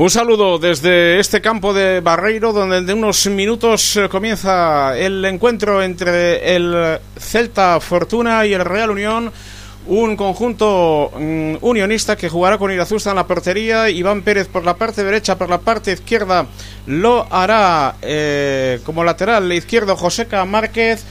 Un saludo desde este campo de Barreiro, donde en unos minutos eh, comienza el encuentro entre el Celta Fortuna y el Real Unión. Un conjunto mm, unionista que jugará con Irazusta en la portería, Iván Pérez por la parte derecha, por la parte izquierda lo hará eh, como lateral izquierdo Joseca Márquez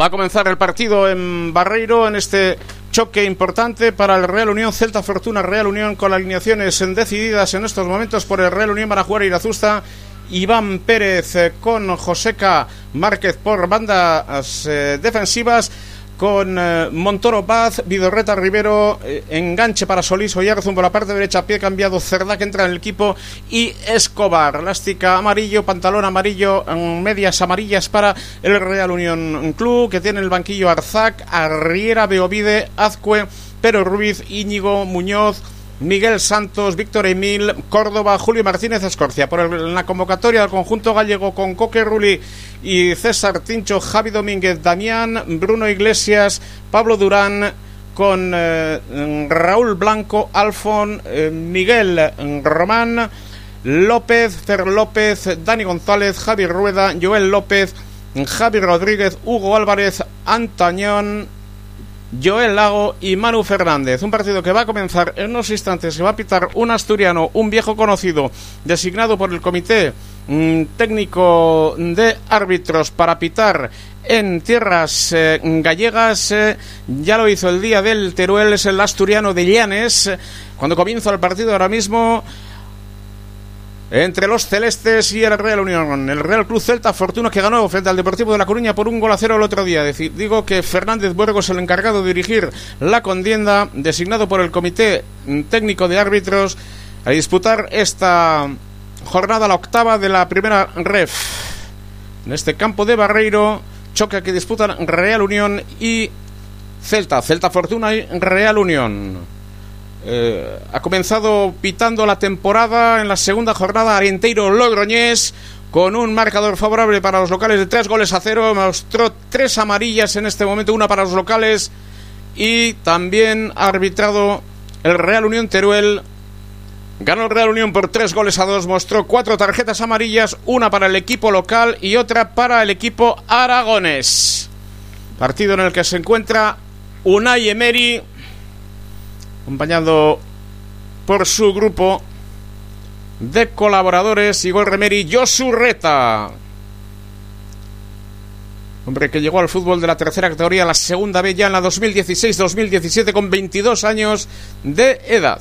Va a comenzar el partido en Barreiro en este choque importante para el Real Unión Celta Fortuna. Real Unión con alineaciones decididas en estos momentos por el Real Unión para jugar Irazusta Iván Pérez eh, con Joseca Márquez por bandas eh, defensivas con eh, Montoro Paz, Vidorreta Rivero, eh, enganche para Solís Oyarzún por la parte derecha, pie cambiado, Cerda que entra en el equipo y Escobar, elástica amarillo, pantalón amarillo, medias amarillas para el Real Unión Club que tiene el banquillo Arzac, Arriera, Beovide, Azcue, Pero Ruiz, Íñigo, Muñoz, Miguel Santos, Víctor Emil, Córdoba, Julio Martínez Escorcia. Por la convocatoria del conjunto gallego con Coque Rulli y César Tincho, Javi Domínguez, Damián, Bruno Iglesias, Pablo Durán, con eh, Raúl Blanco, Alfon, eh, Miguel Román, López, Fer López, Dani González, Javi Rueda, Joel López, Javi Rodríguez, Hugo Álvarez, Antañón, Joel Lago y Manu Fernández. Un partido que va a comenzar en unos instantes. Se va a pitar un asturiano, un viejo conocido, designado por el Comité mm, Técnico de Árbitros para pitar en tierras eh, gallegas. Eh, ya lo hizo el día del Teruel, es el asturiano de Llanes. Cuando comienza el partido ahora mismo entre los celestes y el Real Unión. El Real Cruz Celta Fortuna que ganó frente al Deportivo de La Coruña por un gol a cero el otro día. digo que Fernández Burgos es el encargado de dirigir la contienda, designado por el Comité Técnico de Árbitros, a disputar esta jornada, la octava de la primera ref. En este campo de Barreiro, choque que disputan Real Unión y Celta, Celta Fortuna y Real Unión. Eh, ha comenzado pitando la temporada en la segunda jornada Arienteiro Logroñés con un marcador favorable para los locales de tres goles a cero. Mostró tres amarillas en este momento, una para los locales y también ha arbitrado el Real Unión Teruel. Ganó el Real Unión por tres goles a dos, mostró cuatro tarjetas amarillas, una para el equipo local y otra para el equipo aragonés. Partido en el que se encuentra Unai Emery, acompañado por su grupo de colaboradores, Igor Remeri, Josu Reta. Hombre que llegó al fútbol de la tercera categoría, la segunda vez ya en la 2016-2017 con 22 años de edad.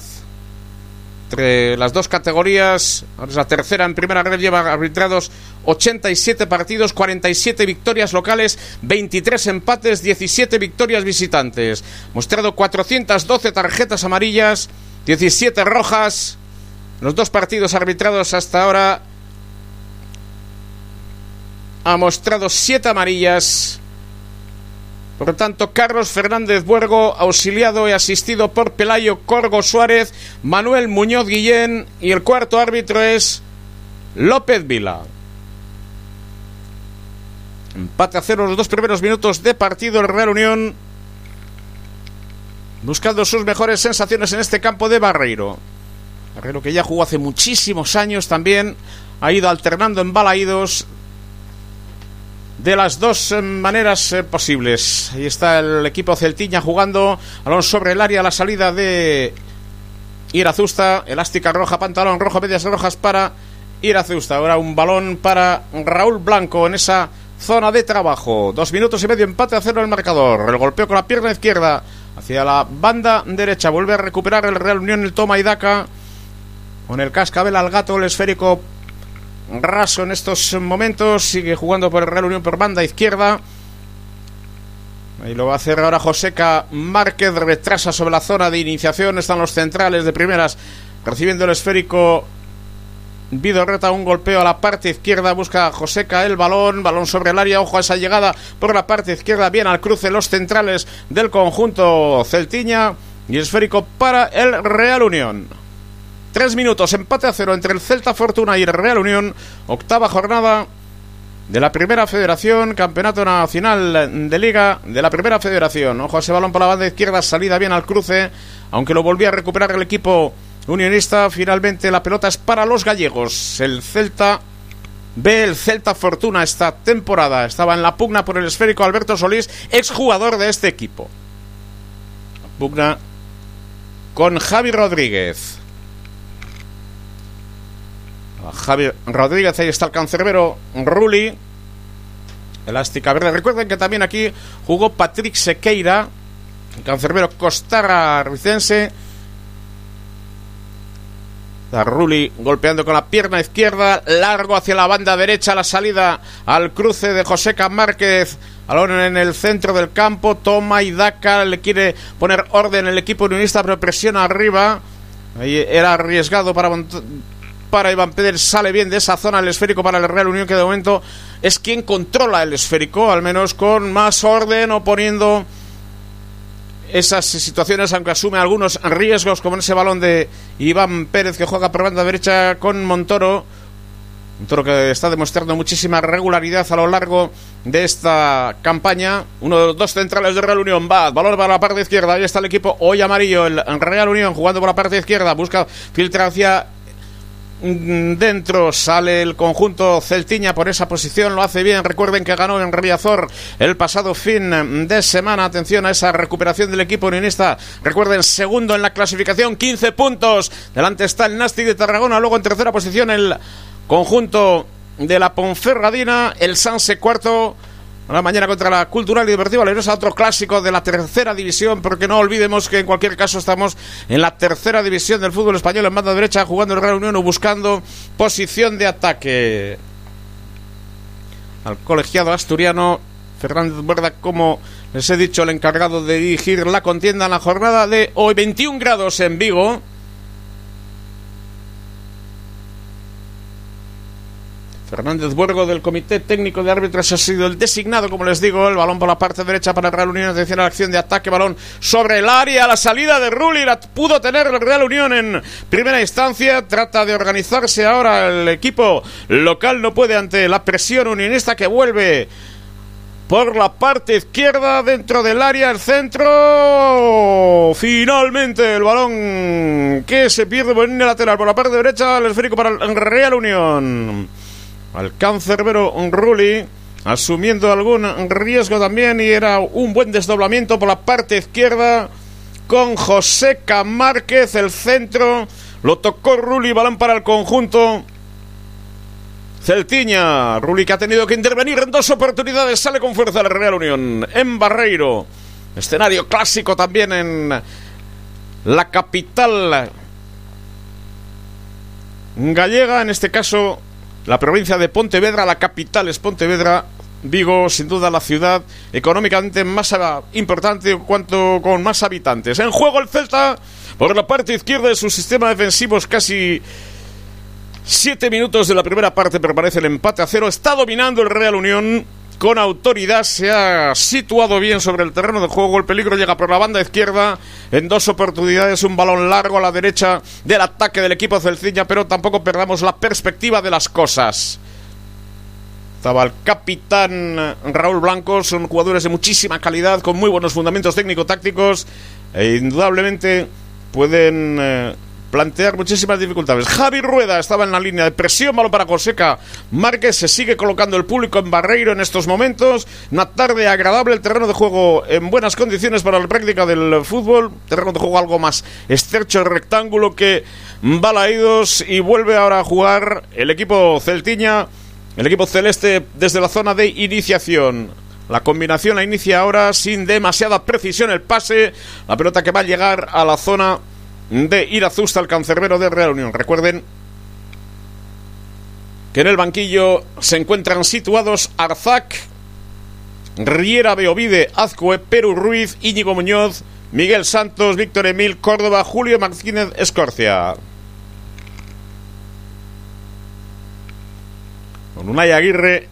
Entre las dos categorías, la tercera en primera red lleva arbitrados 87 partidos, 47 victorias locales, 23 empates, 17 victorias visitantes. Mostrado 412 tarjetas amarillas, 17 rojas. Los dos partidos arbitrados hasta ahora ha mostrado 7 amarillas. Por tanto, Carlos Fernández Buergo, auxiliado y asistido por Pelayo Corgo Suárez, Manuel Muñoz Guillén y el cuarto árbitro es López Vila. Empate a cero los dos primeros minutos de partido. El Real Unión buscando sus mejores sensaciones en este campo de Barreiro. Barreiro que ya jugó hace muchísimos años también. Ha ido alternando en balaídos de las dos eh, maneras eh, posibles. Ahí está el equipo Celtiña jugando. Balón sobre el área, la salida de Irazusta. Elástica roja, pantalón rojo, medias rojas para Irazusta. Ahora un balón para Raúl Blanco en esa zona de trabajo. Dos minutos y medio, empate a cero el marcador. El golpeo con la pierna izquierda hacia la banda derecha. Vuelve a recuperar el Real Unión, el toma y daca. Con el cascabel al gato, el esférico raso en estos momentos. Sigue jugando por el Real Unión por banda izquierda. Ahí lo va a hacer ahora Joseca Márquez. Retrasa sobre la zona de iniciación. Están los centrales de primeras recibiendo el esférico Vidorreta un golpeo a la parte izquierda, busca Joseca el balón, balón sobre el área, ojo a esa llegada por la parte izquierda, bien al cruce los centrales del conjunto Celtiña y esférico para el Real Unión. Tres minutos, empate a cero entre el Celta Fortuna y el Real Unión, octava jornada de la Primera Federación, Campeonato Nacional de Liga de la Primera Federación. Ojo a ese balón por la banda izquierda, salida bien al cruce, aunque lo volvía a recuperar el equipo unionista. Finalmente la pelota es para los gallegos. El Celta ve el Celta Fortuna esta temporada. Estaba en la pugna por el esférico Alberto Solís, exjugador de este equipo. Pugna con Javi Rodríguez. Javi Rodríguez, ahí está el cancerbero Ruli. Elástica verde. Recuerden que también aquí jugó Patrick Sequeira, el cancerbero costarricense Rulli golpeando con la pierna izquierda, largo hacia la banda derecha, la salida al cruce de Joseca Márquez. Balón en el centro del campo, toma y daca, le quiere poner orden el equipo unionista, pero presiona arriba. Ahí era arriesgado para, para Iván Pérez, sale bien de esa zona el esférico para el Real Unión, que de momento es quien controla el esférico, al menos con más orden o poniendo esas situaciones, aunque asume algunos riesgos, como en ese balón de Iván Pérez que juega por banda derecha con Montoro. Montoro que está demostrando muchísima regularidad a lo largo de esta campaña. Uno de los dos centrales de Real Unión va, balón para la parte izquierda. Ahí está el equipo hoy amarillo, el Real Unión jugando por la parte izquierda. Busca filtrar hacia dentro sale el conjunto Celtiña por esa posición, lo hace bien. Recuerden que ganó en Riazor el pasado fin de semana. Atención a esa recuperación del equipo unionista. Recuerden, segundo en la clasificación, 15 puntos. Delante está el Nasti de Tarragona, luego en tercera posición el conjunto de la Ponferradina, el Sanse cuarto la mañana contra la Cultural y Deportiva Lerosa, otro clásico de la tercera división, porque no olvidemos que en cualquier caso estamos en la tercera división del fútbol español en banda derecha, jugando el Real Unión o buscando posición de ataque. Al colegiado asturiano Fernández Buerda, como les he dicho, el encargado de dirigir la contienda en la jornada de hoy, 21 grados en Vigo. Fernández Buergo del Comité Técnico de Árbitros ha sido el designado, como les digo, el balón por la parte derecha para el Real Unión. Atención a la acción de ataque, balón sobre el área, la salida de Rulli, la pudo tener el Real Unión en primera instancia. Trata de organizarse ahora el equipo local, no puede ante la presión unionista que vuelve por la parte izquierda dentro del área, el centro. Finalmente el balón que se pierde por línea lateral por la parte derecha, el esférico para el Real Unión. Alcance un Rulli asumiendo algún riesgo también y era un buen desdoblamiento por la parte izquierda con José Márquez, el centro. Lo tocó Rulli, balón para el conjunto. Celtiña, Rulli que ha tenido que intervenir en dos oportunidades, sale con fuerza la Real Unión en Barreiro. Escenario clásico también en la capital gallega, en este caso la provincia de Pontevedra, la capital es Pontevedra, Vigo, sin duda la ciudad económicamente más importante cuanto con más habitantes. En juego el Celta por la parte izquierda de su sistema defensivo casi siete minutos de la primera parte permanece el empate a cero. Está dominando el Real Unión con autoridad, se ha situado bien sobre el terreno de juego, el peligro llega por la banda izquierda, en dos oportunidades un balón largo a la derecha del ataque del equipo Celciña, pero tampoco perdamos la perspectiva de las cosas. Estaba el capitán Raúl Blanco, son jugadores de muchísima calidad, con muy buenos fundamentos técnico-tácticos, e indudablemente pueden... Eh, plantear muchísimas dificultades. Javi Rueda estaba en la línea de presión, malo para Joseca. Márquez se sigue colocando el público en Barreiro en estos momentos. Una tarde agradable, el terreno de juego en buenas condiciones para la práctica del fútbol. Terreno de juego algo más estrecho, rectángulo que balaídos y vuelve ahora a jugar el equipo celtiña, el equipo celeste desde la zona de iniciación. La combinación la inicia ahora sin demasiada precisión el pase. La pelota que va a llegar a la zona de Irazusta, el cancerbero de Real Unión. Recuerden que en el banquillo se encuentran situados Arzac, Riera Beovide, Azcue, Perú Ruiz, Íñigo Muñoz, Miguel Santos, Víctor Emil, Córdoba, Julio Martínez, Escorcia. Con Unai Aguirre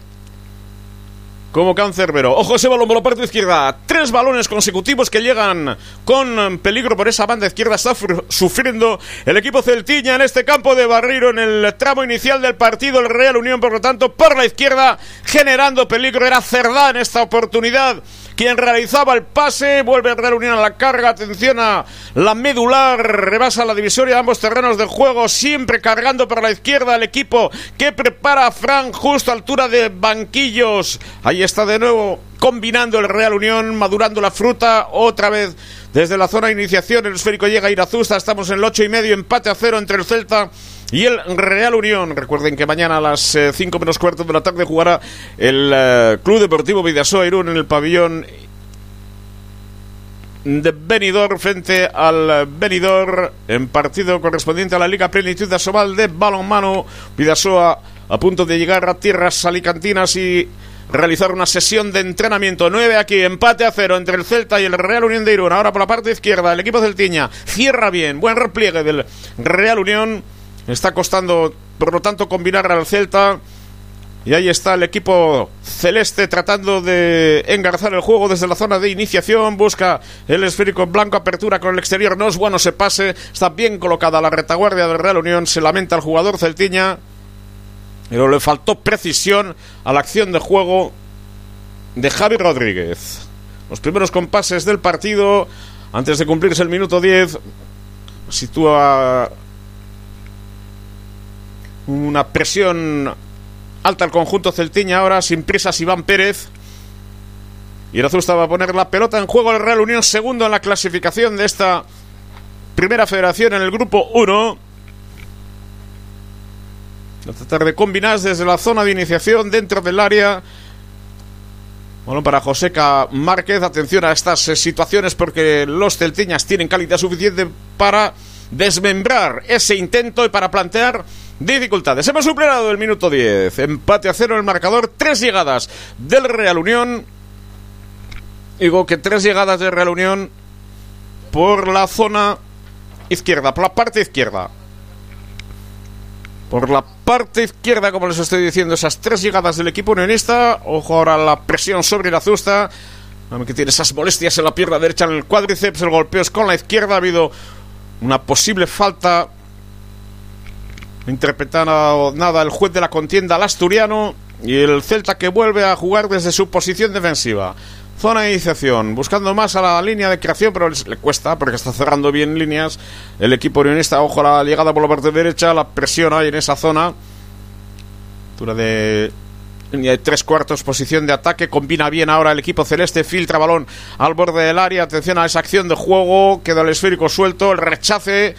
como cancerbero. Ojo ese balón por la parte izquierda. Tres balones consecutivos que llegan con peligro por esa banda izquierda. Está sufriendo el equipo celtiña en este campo de Barriro en el tramo inicial del partido. El Real Unión, por lo tanto, por la izquierda, generando peligro. Era Cerdá en esta oportunidad quien realizaba el pase, vuelve a reunir a la carga, atención a la medular, rebasa la divisoria de ambos terrenos de juego, siempre cargando por la izquierda el equipo que prepara a Fran justo a altura de banquillos. Ahí está de nuevo combinando el Real Unión, madurando la fruta, otra vez desde la zona de iniciación, el esférico llega a Irazusta, estamos en el ocho y medio, empate a cero entre el Celta y el Real Unión. Recuerden que mañana a las 5 eh, menos cuarto de la tarde jugará el eh, Club Deportivo Vidasoa Irún en el pabellón de Benidorm frente al Benidorm en partido correspondiente a la Liga Plenitud de Asobal de balonmano. Vidasoa a punto de llegar a tierras alicantinas y realizar una sesión de entrenamiento. 9 aquí, empate a cero entre el Celta y el Real Unión de Irún. Ahora por la parte izquierda, el equipo celtiña cierra bien, buen repliegue del Real Unión Está costando, por lo tanto, combinar al Celta. Y ahí está el equipo celeste tratando de engarzar el juego desde la zona de iniciación. Busca el esférico blanco, apertura con el exterior. No es bueno se pase. Está bien colocada la retaguardia del Real Unión. Se lamenta el jugador celtiña. Pero le faltó precisión a la acción de juego de Javi Rodríguez. Los primeros compases del partido, antes de cumplirse el minuto 10, sitúa una presión alta al conjunto celtiña ahora, sin prisas Iván Pérez. Y el va a poner la pelota en juego el Real Unión, segundo en la clasificación de esta primera federación en el grupo 1. A tratar de combinar desde la zona de iniciación dentro del área. Bueno, para Joseca Márquez, atención a estas eh, situaciones porque los celtiñas tienen calidad suficiente para desmembrar ese intento y para plantear dificultades. Hemos superado el minuto 10. Empate a cero en el marcador. Tres llegadas del Real Unión. Digo que tres llegadas del Real Unión por la zona izquierda, por la parte izquierda. por la parte izquierda, como les estoy diciendo, esas tres llegadas del equipo unionista. Ojo ahora la presión sobre la Azusta, que tiene esas molestias en la pierna derecha, en el cuádriceps. El golpeo es con la izquierda. Ha habido una posible falta. Interpretando nada el juez de la contienda, el asturiano. Y el Celta que vuelve a jugar desde su posición defensiva. Zona de iniciación, buscando más a la línea de creación, pero le cuesta porque está cerrando bien líneas. El equipo unionista, ojo a la llegada por la parte derecha, la presión ahí en esa zona. Altura de tres cuartos, posición de ataque. Combina bien ahora el equipo celeste, filtra balón al borde del área. Atención a esa acción de juego, queda el esférico suelto, el rechace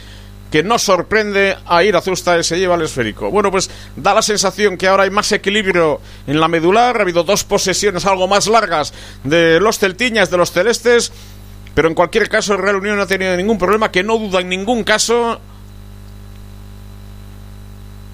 que no sorprende a ir a Zusta y se lleva el esférico. Bueno, pues da la sensación que ahora hay más equilibrio en la medular. Ha habido dos posesiones algo más largas de los celtiñas, de los celestes. Pero en cualquier caso, el Real Unión no ha tenido ningún problema, que no duda en ningún caso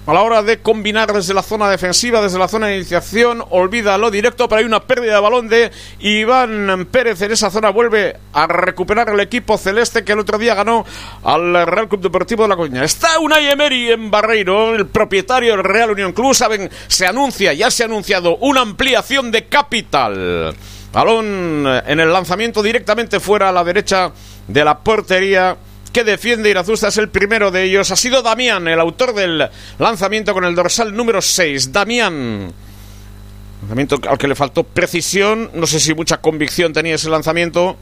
a la hora de combinar desde la zona defensiva, desde la zona de iniciación, olvida lo directo, pero hay una pérdida de balón de Iván Pérez en esa zona, vuelve a recuperar el equipo celeste que el otro día ganó al Real Club Deportivo de La Coña. Está Unai Emery en Barreiro, el propietario del Real Unión Club, saben, se anuncia, ya se ha anunciado una ampliación de capital. Balón en el lanzamiento directamente fuera a la derecha de la portería que defiende Irazusta es el primero de ellos. Ha sido Damián, el autor del lanzamiento con el dorsal número 6. Damián. Lanzamiento al que le faltó precisión. No sé si mucha convicción tenía ese lanzamiento.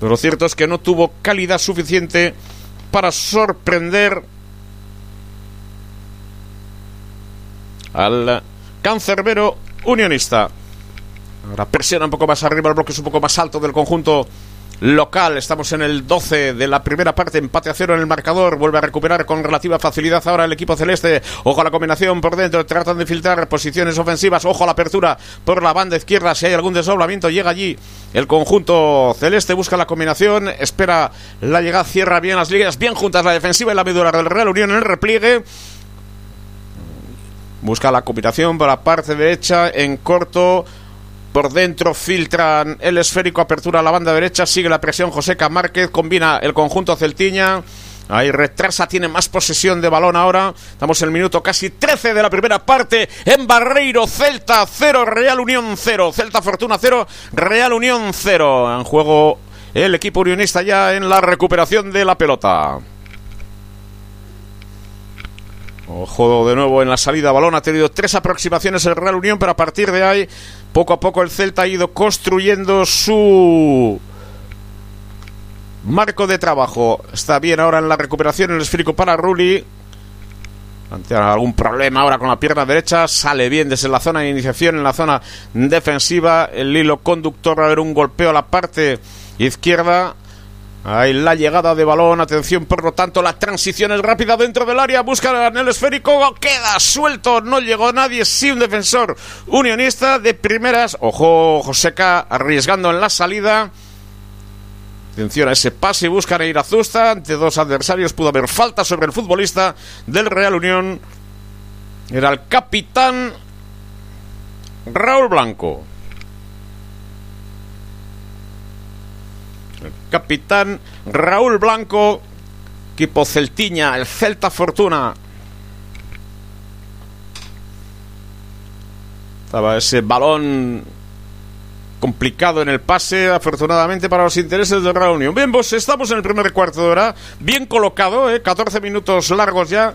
Pero lo cierto es que no tuvo calidad suficiente para sorprender al cancerbero unionista. Ahora presiona un poco más arriba, el bloque es un poco más alto del conjunto local. Estamos en el 12 de la primera parte, empate a cero en el marcador. Vuelve a recuperar con relativa facilidad ahora el equipo celeste. Ojo a la combinación por dentro, tratan de filtrar posiciones ofensivas. Ojo a la apertura por la banda izquierda. Si hay algún desdoblamiento, llega allí el conjunto celeste. Busca la combinación, espera la llegada, cierra bien las líneas, bien juntas la defensiva y la medula del Real Unión en el repliegue. Busca la combinación por la parte derecha en corto. Por dentro filtran el esférico, apertura a la banda derecha, sigue la presión Joseca Márquez, combina el conjunto Celtiña. Ahí retrasa, tiene más posesión de balón ahora. Estamos en el minuto casi 13 de la primera parte. En Barreiro, Celta 0, Real Unión 0. Celta Fortuna 0, Real Unión 0. En juego el equipo unionista ya en la recuperación de la pelota. Ojo de nuevo en la salida balón. Ha tenido tres aproximaciones el Real Unión, pero a partir de ahí, poco a poco el Celta ha ido construyendo su marco de trabajo. Está bien ahora en la recuperación el esférico para Rulli. Ante algún problema ahora con la pierna derecha, sale bien desde la zona de iniciación, en la zona defensiva. El hilo conductor va a haber un golpeo a la parte izquierda. Ahí la llegada de balón, atención, por lo tanto, la transición es rápida dentro del área, busca el esférico, queda suelto, no llegó nadie, sí un defensor unionista de primeras, ojo, Joseca arriesgando en la salida. Atención a ese pase, buscan a Zusta ante dos adversarios, pudo haber falta sobre el futbolista del Real Unión. Era el capitán Raúl Blanco. Capitán Raúl Blanco, equipo Celtiña, el Celta Fortuna. Estaba ese balón complicado en el pase, afortunadamente para los intereses de Real Unión. Bien, pues estamos en el primer cuarto de hora, bien colocado, ¿eh? 14 minutos largos ya,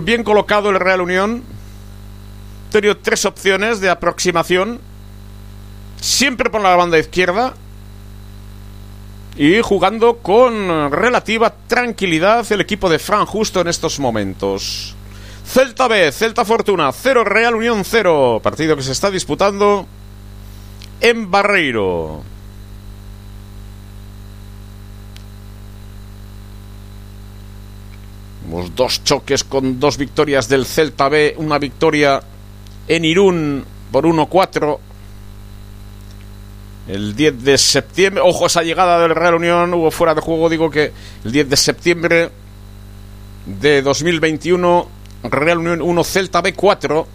bien colocado el Real Unión. Tenido tres opciones de aproximación, siempre por la banda izquierda, y jugando con relativa tranquilidad el equipo de Fran Justo en estos momentos. Celta B, Celta Fortuna 0, Real Unión 0. Partido que se está disputando en Barreiro. Dos choques con dos victorias del Celta B. Una victoria en Irún por 1-4 el 10 de septiembre. Ojo, esa llegada del Real Unión hubo fuera de juego. Digo que el 10 de septiembre de 2021, Real Unión 1, Celta B4.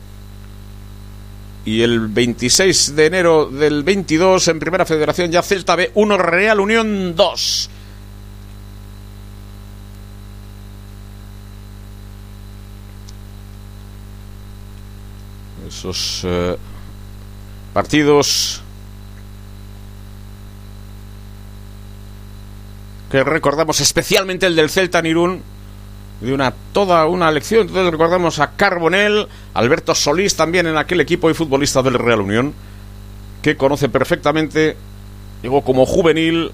Y el 26 de enero del 22, en Primera Federación, ya Celta B1, Real Unión 2. Esos eh, partidos recordamos especialmente el del Celta Nirún de una toda una lección entonces recordamos a Carbonel Alberto Solís también en aquel equipo y futbolista del Real Unión que conoce perfectamente llegó como juvenil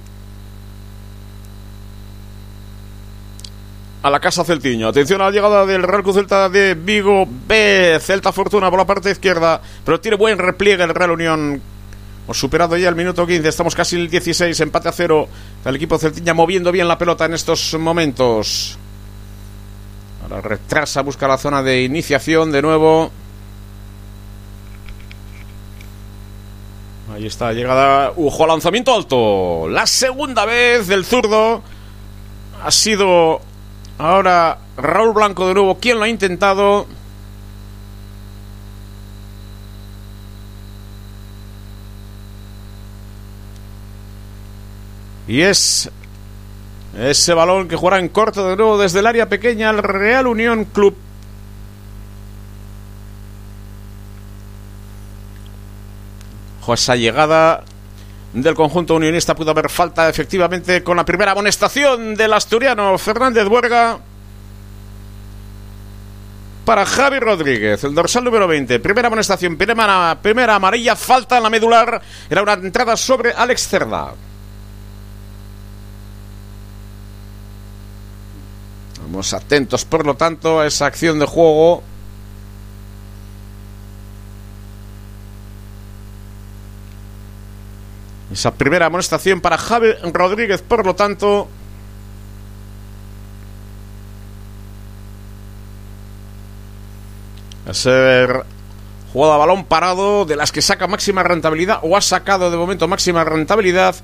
a la Casa Celtiño. Atención a la llegada del Real Cruz Celta de Vigo B. Celta Fortuna por la parte izquierda, pero tiene buen repliegue el Real Unión. Hemos superado ya el minuto 15, estamos casi el 16, empate a cero. El equipo Celtiña moviendo bien la pelota en estos momentos. Ahora retrasa, busca la zona de iniciación de nuevo. Ahí está, llegada. Ujo, lanzamiento alto. La segunda vez del zurdo. Ha sido Ahora Raúl Blanco de nuevo, ¿quién lo ha intentado? Y es ese balón que jugará en corto de nuevo desde el área pequeña al Real Unión Club. esa llegada del conjunto unionista pudo haber falta efectivamente con la primera amonestación del asturiano Fernández Buerga para Javi Rodríguez, el dorsal número 20. Primera amonestación, primera, primera amarilla, falta en la medular. Era una entrada sobre Alex Cerda. Vamos atentos, por lo tanto, a esa acción de juego Esa primera amonestación para Javi Rodríguez, por lo tanto. A ser jugada balón parado, de las que saca máxima rentabilidad, o ha sacado de momento máxima rentabilidad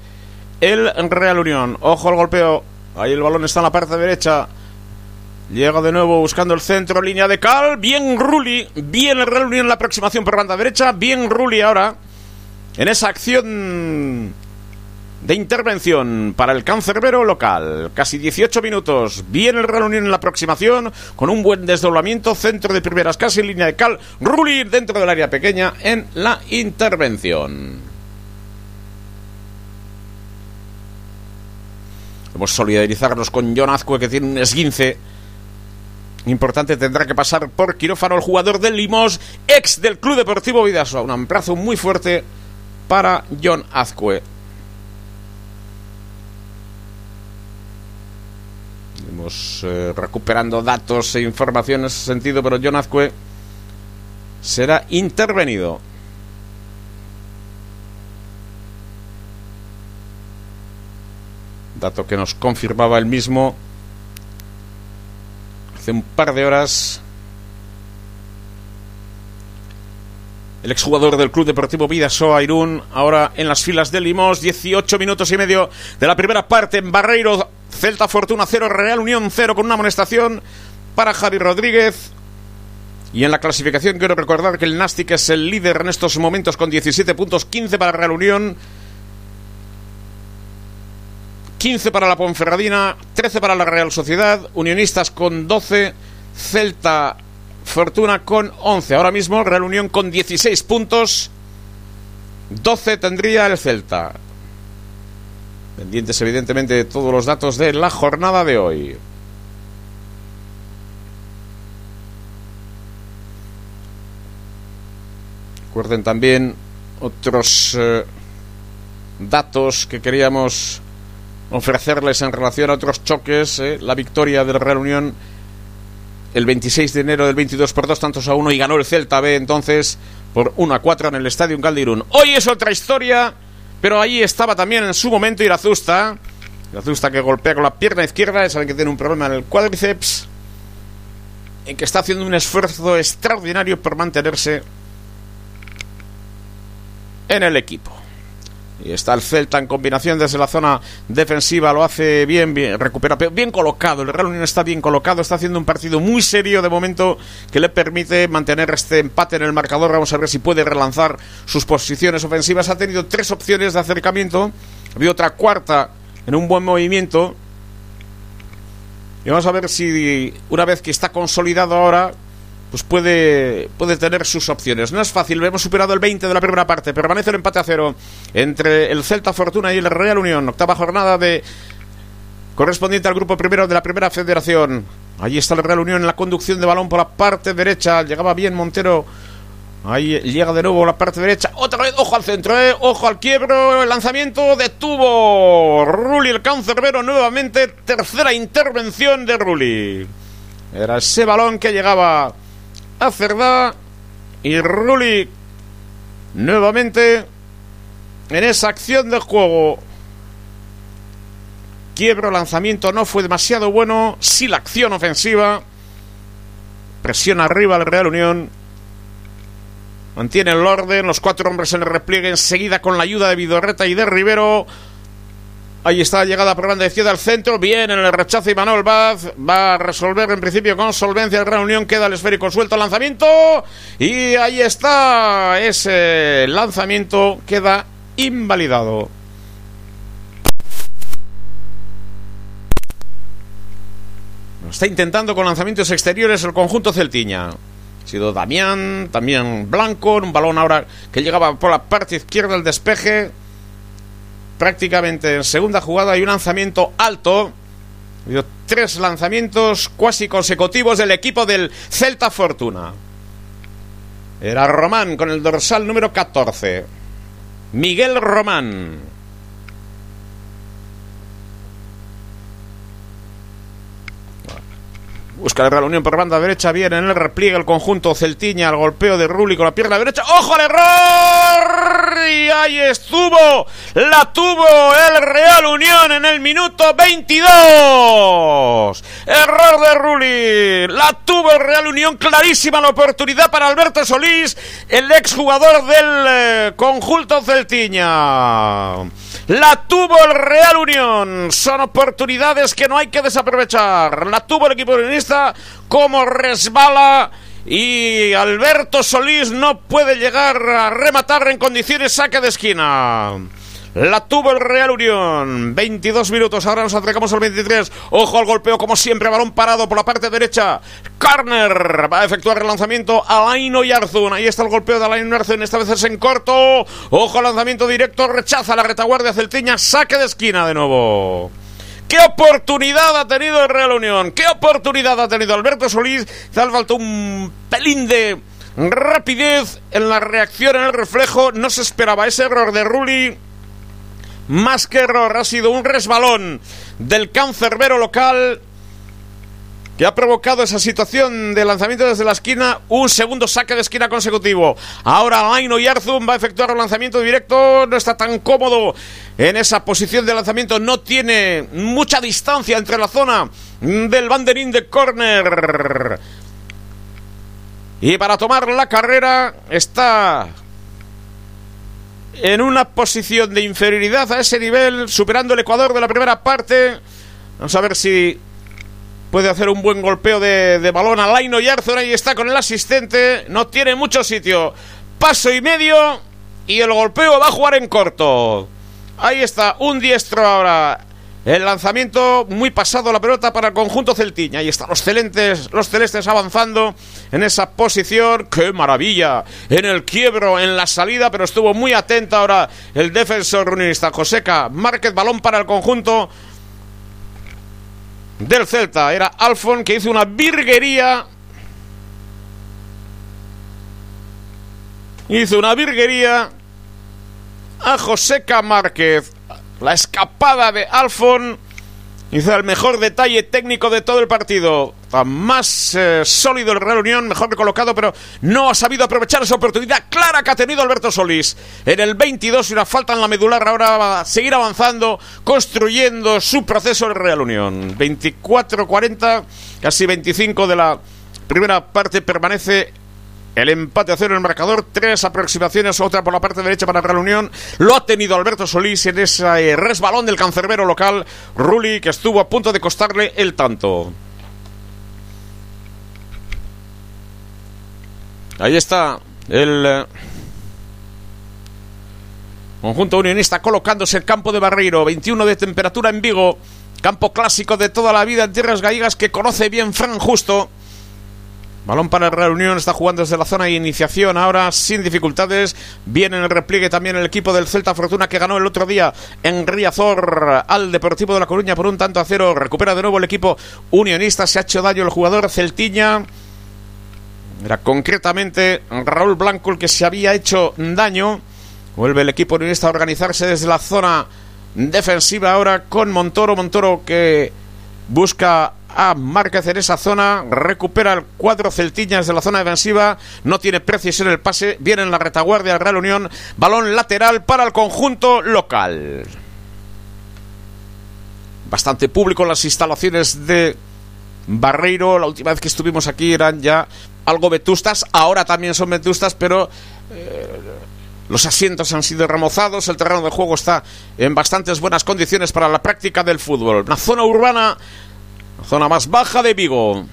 el Real Unión. Ojo al golpeo. Ahí el balón está en la parte derecha. Llega de nuevo buscando el centro, línea de cal. Bien Rulli. Bien Unión en la aproximación por banda derecha. Bien Rulli ahora en esa acción de intervención para el cancerbero local. Casi 18 minutos. Viene el Real Unión en la aproximación con un buen desdoblamiento. Centro de primeras casi en línea de cal. Rulli dentro del área pequeña en la intervención. Vamos a solidarizarnos con John Azcue que tiene un esguince importante. Tendrá que pasar por quirófano el jugador del Limos, ex del Club Deportivo Vidasoa. Un abrazo muy fuerte para John Azcue. Estamos eh, recuperando datos e información en ese sentido, pero John Azcue será intervenido. Dato que nos confirmaba el mismo hace un par de horas el exjugador del Club Deportivo Vidasoa Irún, ahora en las filas de Limos, 18 minutos y medio de la primera parte en Barreiro, Celta Fortuna 0, Real Unión 0 con una amonestación para Javi Rodríguez. Y en la clasificación quiero recordar que el Nastic es el líder en estos momentos con 17 puntos, 15 para Real Unión, 15 para la Ponferradina, 13 para la Real Sociedad, Unionistas con 12, Celta Fortuna con 11. Ahora mismo Real Unión con 16 puntos. 12 tendría el Celta. Pendientes evidentemente de todos los datos de la jornada de hoy. Recuerden también otros eh, datos que queríamos ofrecerles en relación a otros choques. Eh, la victoria del Real Unión el 26 de enero del 22 por 2 tantos a 1 y ganó el Celta B entonces por 1 a 4 en el Estadio Caldirún. Hoy es otra historia, pero ahí estaba también en su momento Irazusta. Irazusta que golpea con la pierna izquierda, saben que tiene un problema en el cuádriceps, en que está haciendo un esfuerzo extraordinario por mantenerse en el equipo. Y está el Celta en combinación desde la zona defensiva, lo hace bien, bien, recupera, bien colocado. El Real Unión está bien colocado, está haciendo un partido muy serio de momento que le permite mantener este empate en el marcador. Vamos a ver si puede relanzar sus posiciones ofensivas. Ha tenido tres opciones de acercamiento, ha habido otra cuarta en un buen movimiento. Y vamos a ver si una vez que está consolidado ahora pues puede, puede tener sus opciones. No es fácil, hemos superado el 20 de la primera parte, permanece el empate a cero entre el Celta Fortuna y el Real Unión, octava jornada de correspondiente al grupo primero de la primera federación. Allí está el Real Unión en la conducción de balón por la parte derecha, llegaba bien Montero. Ahí llega de nuevo la parte derecha. Otra vez, ojo al centro, eh. ojo al quiebro. El lanzamiento detuvo Rulli, el cancerbero, nuevamente. Tercera intervención de Rulli. Era ese balón que llegaba a Cerdá. Y Rulli, nuevamente, en esa acción de juego. Quiebro, lanzamiento no fue demasiado bueno. Sí la acción ofensiva. Presión arriba el Real Unión. Mantiene el orden, los cuatro hombres en el repliegue enseguida con la ayuda de Vidorreta y de Rivero. Ahí está llegada por banda izquierda al centro. Bien en el rechazo Manuel Vaz. Va a resolver en principio con solvencia el Unión. Queda el esférico suelto lanzamiento. Y ahí está. Ese lanzamiento queda invalidado. Está intentando con lanzamientos exteriores el conjunto celtiña. Ha sido Damián, también Blanco, un balón ahora que llegaba por la parte izquierda del despeje. Prácticamente en segunda jugada hay un lanzamiento alto. Tres lanzamientos cuasi consecutivos del equipo del Celta Fortuna. Era Román con el dorsal número 14. Miguel Román. Busca la Real Unión por banda derecha. Viene en el repliegue el conjunto Celtiña. Al golpeo de Rulli con la pierna derecha. ¡Ojo al error! Y ahí estuvo. La tuvo el Real Unión en el minuto 22. Error de Rulli. La tuvo el Real Unión. Clarísima la oportunidad para Alberto Solís, el exjugador del eh, conjunto Celtiña. La tuvo el Real Unión. Son oportunidades que no hay que desaprovechar. La tuvo el equipo unionista como resbala. Y Alberto Solís no puede llegar a rematar en condiciones saque de esquina. La tuvo el Real Unión. 22 minutos. Ahora nos acercamos al 23. Ojo al golpeo, como siempre. Balón parado por la parte derecha. Carner va a efectuar el lanzamiento. Alain Oyarzun. Ahí está el golpeo de Alain Oyarzun. Esta vez es en corto. Ojo al lanzamiento directo. Rechaza la retaguardia celtiña. Saque de esquina de nuevo. ¿Qué oportunidad ha tenido el Real Unión? ¿Qué oportunidad ha tenido Alberto Solís? Tal falta un pelín de rapidez en la reacción, en el reflejo. No se esperaba ese error de Rulli más que error, ha sido un resbalón del cancerbero local que ha provocado esa situación de lanzamiento desde la esquina, un segundo saque de esquina consecutivo. Ahora Laino Yarzum va a efectuar un lanzamiento directo, no está tan cómodo en esa posición de lanzamiento, no tiene mucha distancia entre la zona del banderín de córner. Y para tomar la carrera está en una posición de inferioridad a ese nivel, superando el Ecuador de la primera parte. Vamos a ver si puede hacer un buen golpeo de, balón a Laino Yarzon. Ahí está con el asistente. No tiene mucho sitio. Paso y medio. Y el golpeo va a jugar en corto. Ahí está, un diestro ahora el lanzamiento muy pasado la pelota para el conjunto celtiña. Ahí están los celentes, los celestes avanzando en esa posición. ¡Qué maravilla! En el quiebro, en la salida, pero estuvo muy atento ahora el defensor unionista Joseca. Márquez, balón para el conjunto del Celta. Era Alfon que hizo una virguería. Hizo una virguería a Joseca Márquez. La escapada de Alfon hizo el mejor detalle técnico de todo el partido. Más eh, sólido el Real Unión, mejor colocado, pero no ha sabido aprovechar esa oportunidad clara que ha tenido Alberto Solís. En el 22 y una falta en la medular, ahora va a seguir avanzando, construyendo su proceso el Real Unión. 24-40, casi 25 de la primera parte permanece el empate a cero en el marcador, tres aproximaciones, otra por la parte derecha para Real Unión. Lo ha tenido Alberto Solís en ese resbalón del cancerbero local, Rulli, que estuvo a punto de costarle el tanto. Ahí está el eh, conjunto unionista colocándose el campo de Barreiro, 21 de temperatura en Vigo, campo clásico de toda la vida en tierras gallegas que conoce bien Fran Justo. Balón para el Real Unión, está jugando desde la zona de iniciación ahora sin dificultades. Viene en el repliegue también el equipo del Celta Fortuna que ganó el otro día en Riazor al Deportivo de La Coruña por un tanto a cero. Recupera de nuevo el equipo unionista, se ha hecho daño el jugador Celtiña. Era concretamente Raúl Blanco el que se había hecho daño. Vuelve el equipo unionista a organizarse desde la zona defensiva ahora con Montoro. Montoro que busca a Márquez en esa zona, recupera el cuadro Celtiñas de la zona defensiva, no tiene precisión el pase, viene en la retaguardia Real Unión, balón lateral para el conjunto local. Bastante público las instalaciones de Barreiro, la última vez que estuvimos aquí eran ya algo vetustas, ahora también son vetustas, pero eh, los asientos han sido remozados, el terreno de juego está en bastantes buenas condiciones para la práctica del fútbol. Una zona urbana Zona más baja de Vigo.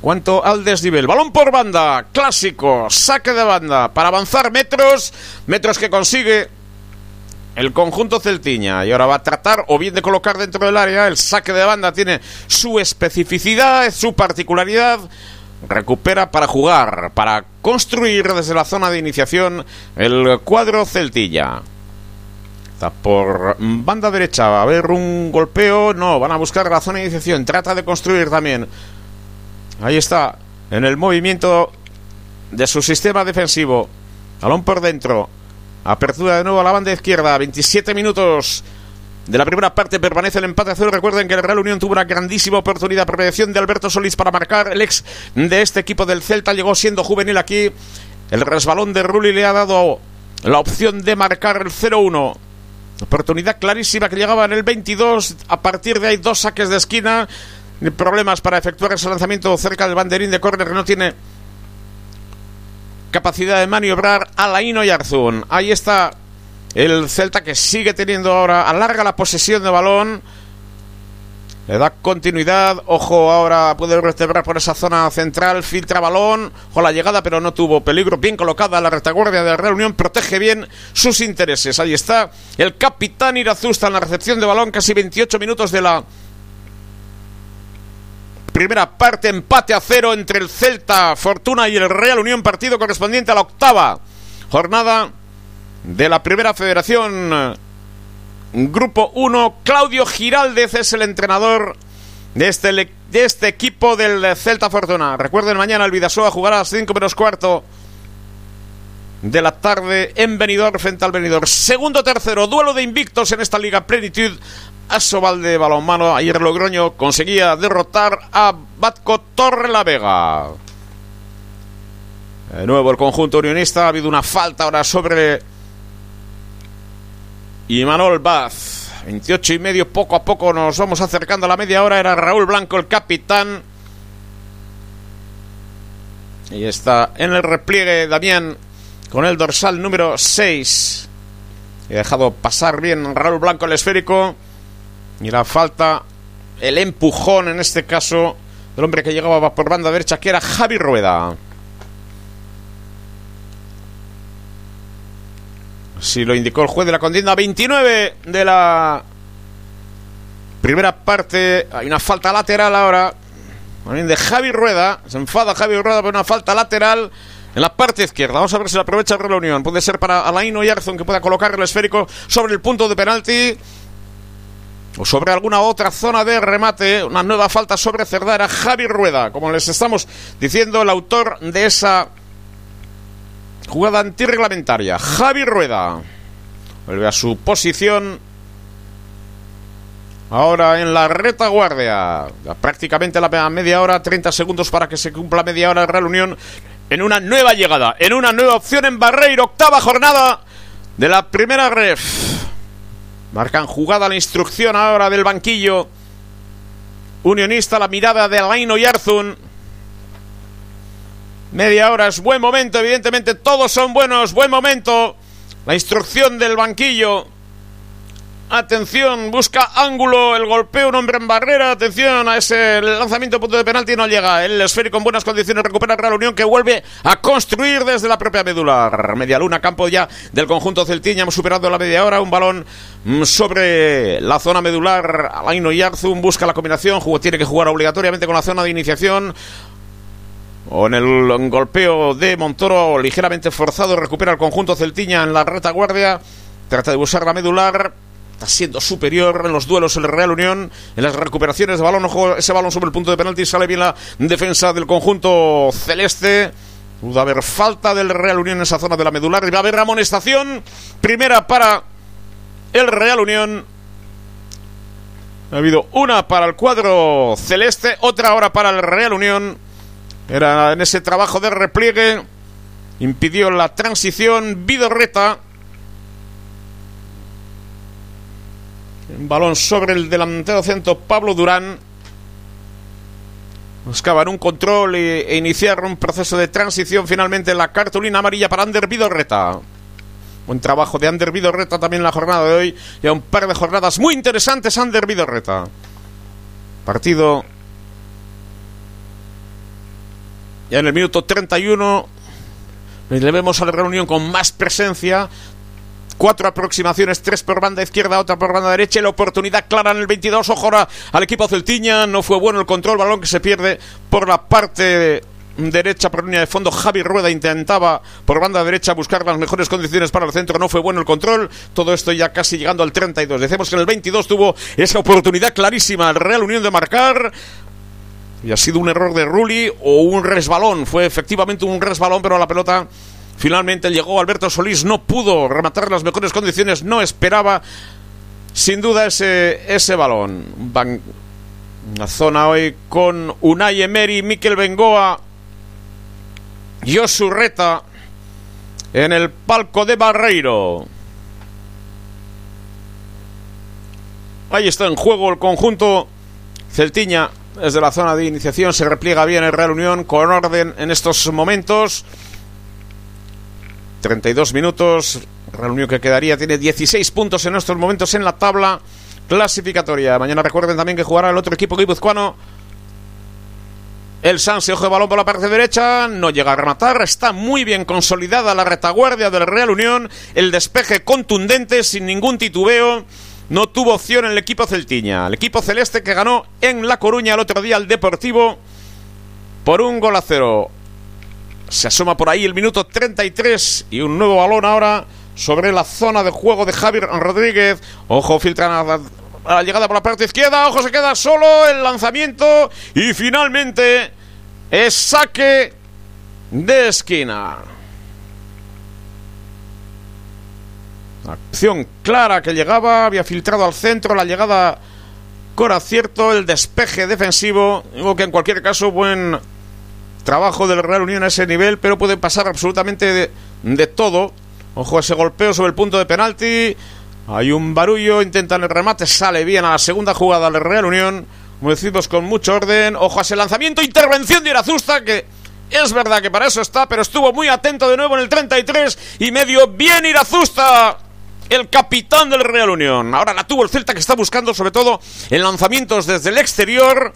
Cuanto al desnivel, balón por banda, clásico, saque de banda, para avanzar metros, metros que consigue el conjunto celtiña. Y ahora va a tratar o bien de colocar dentro del área, el saque de banda tiene su especificidad, su particularidad. Recupera para jugar, para construir desde la zona de iniciación el cuadro celtilla por banda derecha. Va a haber un golpeo. No, van a buscar la zona de iniciación. Trata de construir también. Ahí está. En el movimiento de su sistema defensivo. Balón por dentro. Apertura de nuevo a la banda izquierda. 27 minutos de la primera parte permanece el empate a cero. Recuerden que el Real Unión tuvo una grandísima oportunidad. Preparación de Alberto Solís para marcar. El ex de este equipo del Celta llegó siendo juvenil aquí. El resbalón de Rulli le ha dado la opción de marcar el 0-1. Oportunidad clarísima que llegaba en el 22. A partir de ahí, dos saques de esquina. Problemas para efectuar ese lanzamiento cerca del banderín de córner que no tiene capacidad de maniobrar Alaino y Arzún. Ahí está el Celta que sigue teniendo ahora, alarga la posesión de balón. Le da continuidad. Ojo, ahora puede vertebrar por esa zona central. Filtra balón. Ojo la llegada, pero no tuvo peligro. Bien colocada la retaguardia de la Reunión. Protege bien sus intereses. Ahí está el capitán Irazusta en la recepción de balón. Casi 28 minutos de la primera parte. Empate a cero entre el Celta Fortuna y el Real Unión. Partido correspondiente a la octava jornada de la primera federación Grupo 1, Claudio Giraldez es el entrenador de este, de este equipo del Celta Fortuna. Recuerden, mañana el Vidasoa jugará a las 5 menos cuarto de la tarde en Benidorm frente al Benidorm. Segundo, tercero, duelo de invictos en esta Liga Plenitud. Asobal de balonmano. Ayer Logroño conseguía derrotar a Batco Torre la Vega. De nuevo el conjunto unionista. Ha habido una falta ahora sobre y Manuel Baz. 28 y medio, poco a poco nos vamos acercando a la media hora. Era Raúl Blanco el capitán. Y está en el repliegue Damián con el dorsal número 6. He dejado pasar bien Raúl Blanco el esférico. Y la falta, el empujón en este caso, del hombre que llegaba por banda derecha, que era Javi Rueda. Si lo indicó el juez de la contienda 29 de la primera parte. Hay una falta lateral ahora. De Javi Rueda. Se enfada Javi Rueda por una falta lateral en la parte izquierda. Vamos a ver si la aprovecha el Unión. Puede ser para Alain Yarzón que pueda colocar el esférico sobre el punto de penalti. O sobre alguna otra zona de remate. Una nueva falta sobre Cerdara. Javi Rueda. Como les estamos diciendo, el autor de esa Jugada antirreglamentaria. Javi Rueda. Vuelve a su posición. Ahora en la retaguardia. Prácticamente la media hora, 30 segundos para que se cumpla media hora de Real Unión. En una nueva llegada, en una nueva opción en Barreiro. Octava jornada de la primera ref. Marcan jugada la instrucción ahora del banquillo. Unionista, la mirada de Alaino Yarzun. Media hora es buen momento, evidentemente todos son buenos, buen momento. La instrucción del banquillo. Atención, busca ángulo, el golpeo, un hombre en barrera. Atención a ese lanzamiento punto de penalti, no llega. El esférico en buenas condiciones recupera Real Unión que vuelve a construir desde la propia medular. Media luna, campo ya del conjunto celtiña. Hemos superado la media hora. Un balón mm, sobre la zona medular. Alaino Yarzun busca la combinación. Tiene que jugar obligatoriamente con la zona de iniciación. Con el golpeo de Montoro ligeramente forzado, recupera el conjunto Celtiña en la retaguardia. Trata de usar la medular. Está siendo superior en los duelos el Real Unión. En las recuperaciones de balón, ese balón sobre el punto de penalti. Sale bien la defensa del conjunto celeste. Pudo haber falta del Real Unión en esa zona de la medular. Y va a haber amonestación. Primera para el Real Unión. Ha habido una para el cuadro celeste, otra ahora para el Real Unión. Era en ese trabajo de repliegue. Impidió la transición. Vidorreta. Un balón sobre el delantero centro Pablo Durán. Buscaban un control e, iniciar un proceso de transición. Finalmente la cartulina amarilla para Ander Vidorreta. Buen trabajo de Ander Vidorreta también en la jornada de hoy. Ya un par de jornadas muy interesantes, Ander Vidorreta. Partido Ya en el minuto 31 le vemos a la reunión con más presencia. Cuatro aproximaciones, tres por banda izquierda, otra por banda derecha. la oportunidad clara en el 22. Ojo al equipo Celtiña. No fue bueno el control. Balón que se pierde por la parte derecha por línea de fondo. Javi Rueda intentaba por banda derecha buscar las mejores condiciones para el centro. No fue bueno el control. Todo esto ya casi llegando al 32. Decimos que en el 22 tuvo esa oportunidad clarísima el Real Unión de marcar. Y ha sido un error de Rulli o un resbalón. Fue efectivamente un resbalón, pero la pelota finalmente llegó. Alberto Solís no pudo rematar en las mejores condiciones. No esperaba, sin duda, ese, ese balón. Van, la zona hoy con Unai Emery, Miquel Bengoa, Josu Reta en el palco de Barreiro. Ahí está en juego el conjunto Celtiña desde la zona de iniciación. Se repliega bien el Real Unión con orden en estos momentos. 32 minutos. Real Unión que quedaría tiene 16 puntos en estos momentos en la tabla clasificatoria. Mañana recuerden también que jugará el otro equipo guipuzcoano. El Sanse, ojo de balón por la parte derecha, no llega a rematar, está muy bien consolidada la retaguardia del Real Unión, el despeje contundente, sin ningún titubeo, no tuvo opción el equipo celtiña. El equipo celeste que ganó en La Coruña el otro día al Deportivo por un gol a cero. Se asoma por ahí el minuto 33 y un nuevo balón ahora sobre la zona de juego de Javier Rodríguez. Ojo, filtran a la, llegada por la parte izquierda. Ojo, se queda solo el lanzamiento y finalmente es saque de esquina. Acción clara que llegaba, había filtrado al centro, la llegada con acierto, el despeje defensivo. Digo que en cualquier caso, buen trabajo del Real Unión a ese nivel, pero puede pasar absolutamente de, todo. Ojo ese golpeo sobre el punto de penalti. Hay un barullo, intentan el remate, sale bien a la segunda jugada del Real Unión. Como decimos, con mucho orden. Ojo a ese lanzamiento, intervención de Irazusta que es verdad que para eso está, pero estuvo muy atento de nuevo en el 33 y medio. Bien Irazusta el capitán del Real Unión. Ahora la tuvo el Celta que está buscando sobre todo en lanzamientos desde el exterior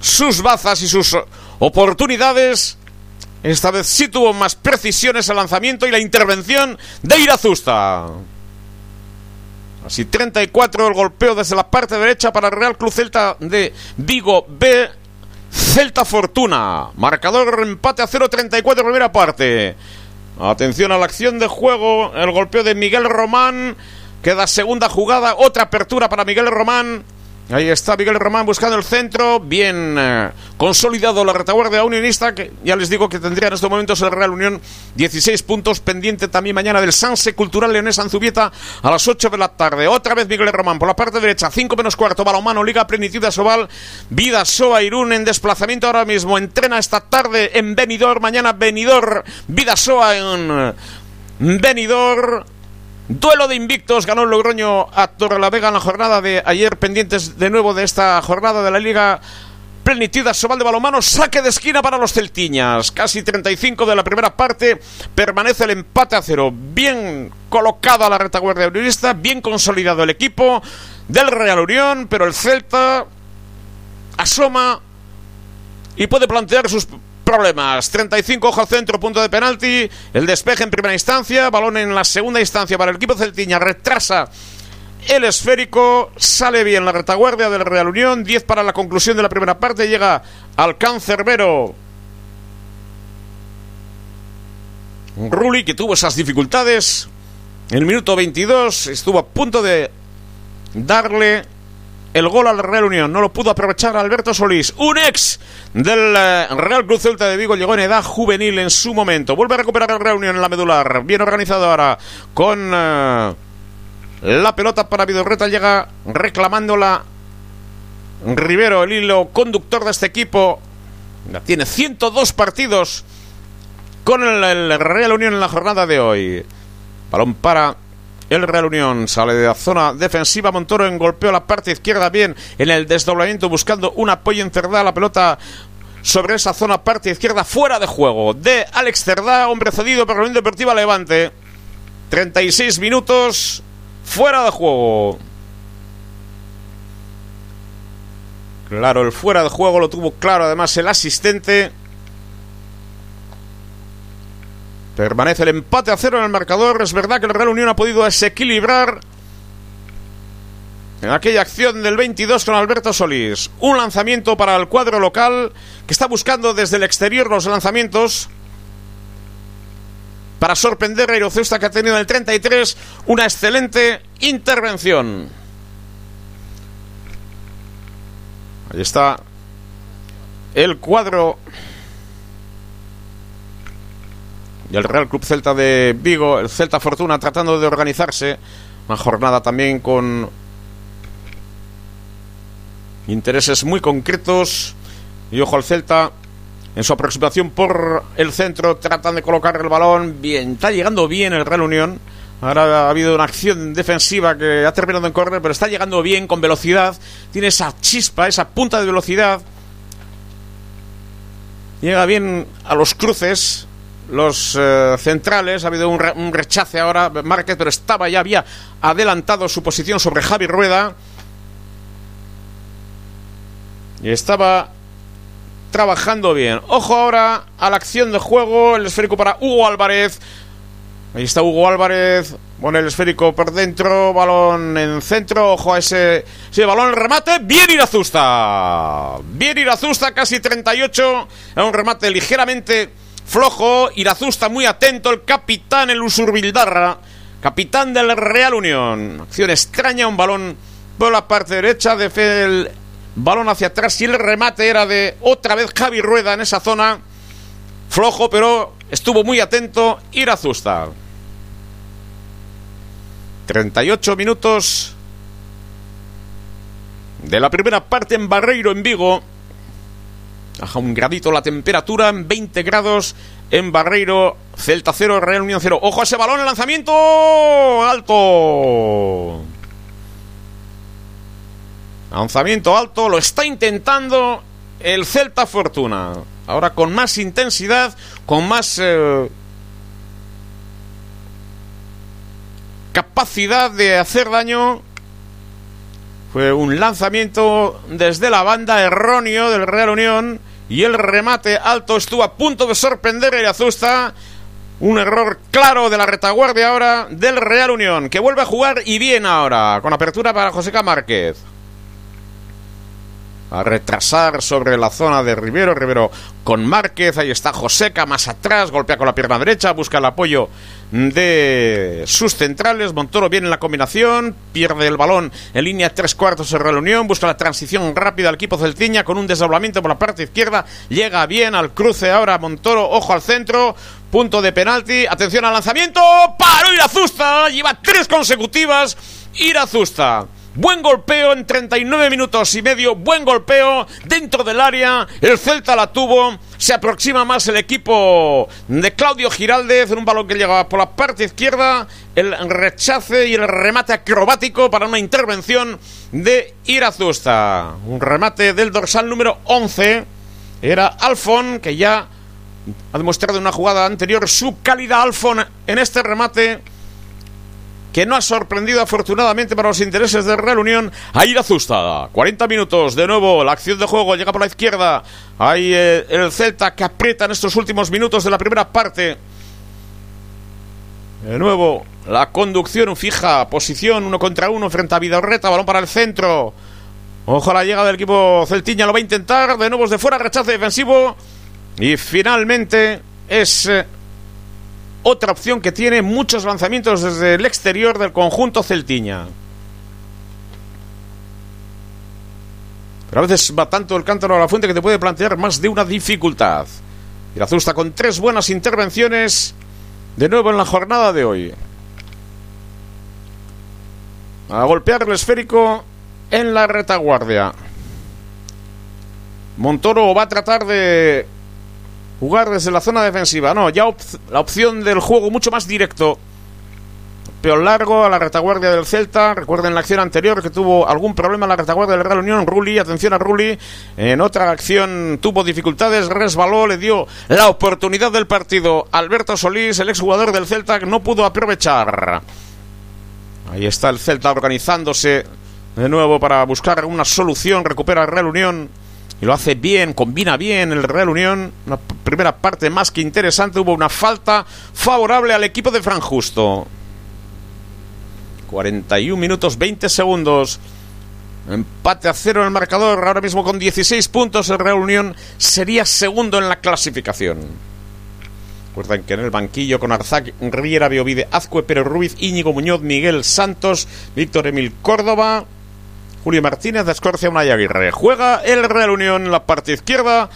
sus bazas y sus oportunidades. Esta vez sí tuvo más precisiones el lanzamiento y la intervención de Irazusta. Así 34 el golpeo desde la parte derecha para el Real Club Celta de Vigo B. Celta Fortuna. Marcador empate a 0-34 primera parte. Atención a la acción de juego, el golpeo de Miguel Román. Queda segunda jugada, otra apertura para Miguel Román. Ahí está Miguel Román buscando el centro. Bien eh, consolidado la retaguardia unionista. Que ya les digo que tendría en estos momentos el Real Unión 16 puntos. Pendiente también mañana del Sanse Cultural Leonés Anzubieta a las 8 de la tarde. Otra vez Miguel Román por la parte derecha. 5 menos cuarto. Balomano, Liga Plenitud Sobal. Vida Soa Irún en desplazamiento ahora mismo. Entrena esta tarde en Benidorm. Mañana Benidorm. Vida Soa en Benidorm. Duelo de invictos, ganó el Logroño a Torrelavega en la jornada de ayer, pendientes de nuevo de esta jornada de la Liga Plenitud Sobal de Balomano, saque de esquina para los celtiñas. Casi 35 de la primera parte, permanece el empate a cero. Bien colocada la retaguardia unionista, bien consolidado el equipo del Real Unión, pero el Celta asoma y puede plantear sus problemas. 35 ojo al centro, punto de penalti. El despeje en primera instancia, balón en la segunda instancia para el equipo celtiña. Retrasa el esférico, sale bien la retaguardia del Real Unión. 10 para la conclusión de la primera parte. Llega al cancerbero Rulli, que tuvo esas dificultades. En el minuto 22 estuvo a punto de darle el gol al Real Unión. No lo pudo aprovechar Alberto Solís, un ex del eh, Real Cruz Celta de Vigo. Llegó en edad juvenil en su momento. Vuelve a recuperar el Real Unión en la medular. Bien organizado ahora con eh, la pelota para Vidorreta. Llega reclamándola Rivero, el hilo conductor de este equipo. Tiene 102 partidos con el, Real Unión en la jornada de hoy. Balón para el Real Unión sale de la zona defensiva. Montoro en golpeo la parte izquierda bien en el desdoblamiento buscando un apoyo en Cerdá. La pelota sobre esa zona parte izquierda fuera de juego de Alex Cerdá, hombre cedido por la Unión Deportiva Levante. 36 minutos fuera de juego. Claro, el fuera de juego lo tuvo claro además el asistente. Permanece el empate a cero en el marcador. Es verdad que el Real Unión ha podido desequilibrar en aquella acción del 22 con Alberto Solís. Un lanzamiento para el cuadro local que está buscando desde el exterior los lanzamientos para sorprender a Irocesta que ha tenido en el 33 una excelente intervención. Ahí está el cuadro y el Real Club Celta de Vigo, el Celta Fortuna tratando de organizarse. Una jornada también con intereses muy concretos. Y ojo al Celta en su aproximación por el centro. Tratan de colocar el balón. Bien, está llegando bien el Real Unión. Ahora ha habido una acción defensiva que ha terminado en correr, pero está llegando bien, con velocidad. Tiene esa chispa, esa punta de velocidad. Llega bien a los cruces los eh, centrales. Ha habido un, rechace ahora, Márquez, pero estaba ya, había adelantado su posición sobre Javi Rueda. Y estaba trabajando bien. Ojo ahora a la acción de juego. El esférico para Hugo Álvarez. Ahí está Hugo Álvarez. Pone el esférico por dentro. Balón en centro. Ojo a ese, ese balón. El remate. Bien Irazusta. Bien Irazusta. Casi 38. Es un remate ligeramente flojo. Irazusta muy atento, el capitán, el Usurbildarra, capitán del Real Unión. Acción extraña, un balón por la parte derecha, de el balón hacia atrás y el remate era de otra vez Javi Rueda en esa zona. Flojo, pero estuvo muy atento Irazusta. 38 minutos de la primera parte en Barreiro, en Vigo. Baja un gradito la temperatura en 20 grados en Barreiro. Celta 0, Real Unión 0. Ojo a ese balón, el lanzamiento alto. Lanzamiento alto, lo está intentando el Celta Fortuna. Ahora con más intensidad, con más eh, capacidad de hacer daño fue un lanzamiento desde la banda erróneo del Real Unión y el remate alto estuvo a punto de sorprender a Azusta. Un error claro de la retaguardia ahora del Real Unión, que vuelve a jugar y bien ahora, con apertura para Joseca Márquez a retrasar sobre la zona de Rivero. Rivero con Márquez, ahí está Joseca más atrás, golpea con la pierna derecha, busca el apoyo de sus centrales. Montoro viene en la combinación, pierde el balón en línea tres cuartos en reunión, busca la transición rápida al equipo celtiña con un desdoblamiento por la parte izquierda. Llega bien al cruce ahora Montoro, ojo al centro. Punto de penalti, atención al lanzamiento, paró Irazusta, lleva tres consecutivas, Irazusta Buen golpeo en 39 minutos y medio. Buen golpeo dentro del área. El Celta la tuvo. Se aproxima más el equipo de Claudio Giraldez en un balón que llegaba por la parte izquierda. El rechace y el remate acrobático para una intervención de Irazusta. Un remate del dorsal número 11. Era Alfon, que ya ha demostrado en una jugada anterior su calidad Alfon en este remate que no ha sorprendido afortunadamente para los intereses de Real Unión a Irazusta. 40 minutos, de nuevo la acción de juego llega por la izquierda. Hay eh, el Celta que aprieta en estos últimos minutos de la primera parte. De nuevo, la conducción fija, posición uno contra uno frente a Vidorreta, balón para el centro. Ojo a la llegada del equipo Celtiña, lo va a intentar, de nuevo es de fuera, rechace defensivo. Y finalmente es eh, otra opción que tiene muchos lanzamientos desde el exterior del conjunto celtiña. Pero a veces va tanto el cántaro a la fuente que te puede plantear más de una dificultad. Irazusta con tres buenas intervenciones de nuevo en la jornada de hoy. A golpear el esférico en la retaguardia. Montoro va a tratar de jugar desde la zona defensiva. No, ya la opción del juego mucho más directo. Peor largo a la retaguardia del Celta. Recuerden la acción anterior que tuvo algún problema en la retaguardia del Real Unión. Rulli, atención a Rulli. En otra acción tuvo dificultades, resbaló, le dio la oportunidad del partido. Alberto Solís, el exjugador del Celta, no pudo aprovechar. Ahí está el Celta organizándose de nuevo para buscar una solución. Recupera el Real Unión y lo hace bien, combina bien el Real Unión. Una primera parte más que interesante. Hubo una falta favorable al equipo de Fran Justo. 41 minutos 20 segundos. Empate a cero en el marcador. Ahora mismo con 16 puntos el Real Unión sería segundo en la clasificación. Recuerden que en el banquillo con Arzac, Riera, Biovide, Azcue, Pérez Ruiz, Íñigo Muñoz, Miguel Santos, Víctor Emil Córdoba, Julio Martínez, Escorcia, Unai Aguirre. Juega el Real Unión en la parte izquierda.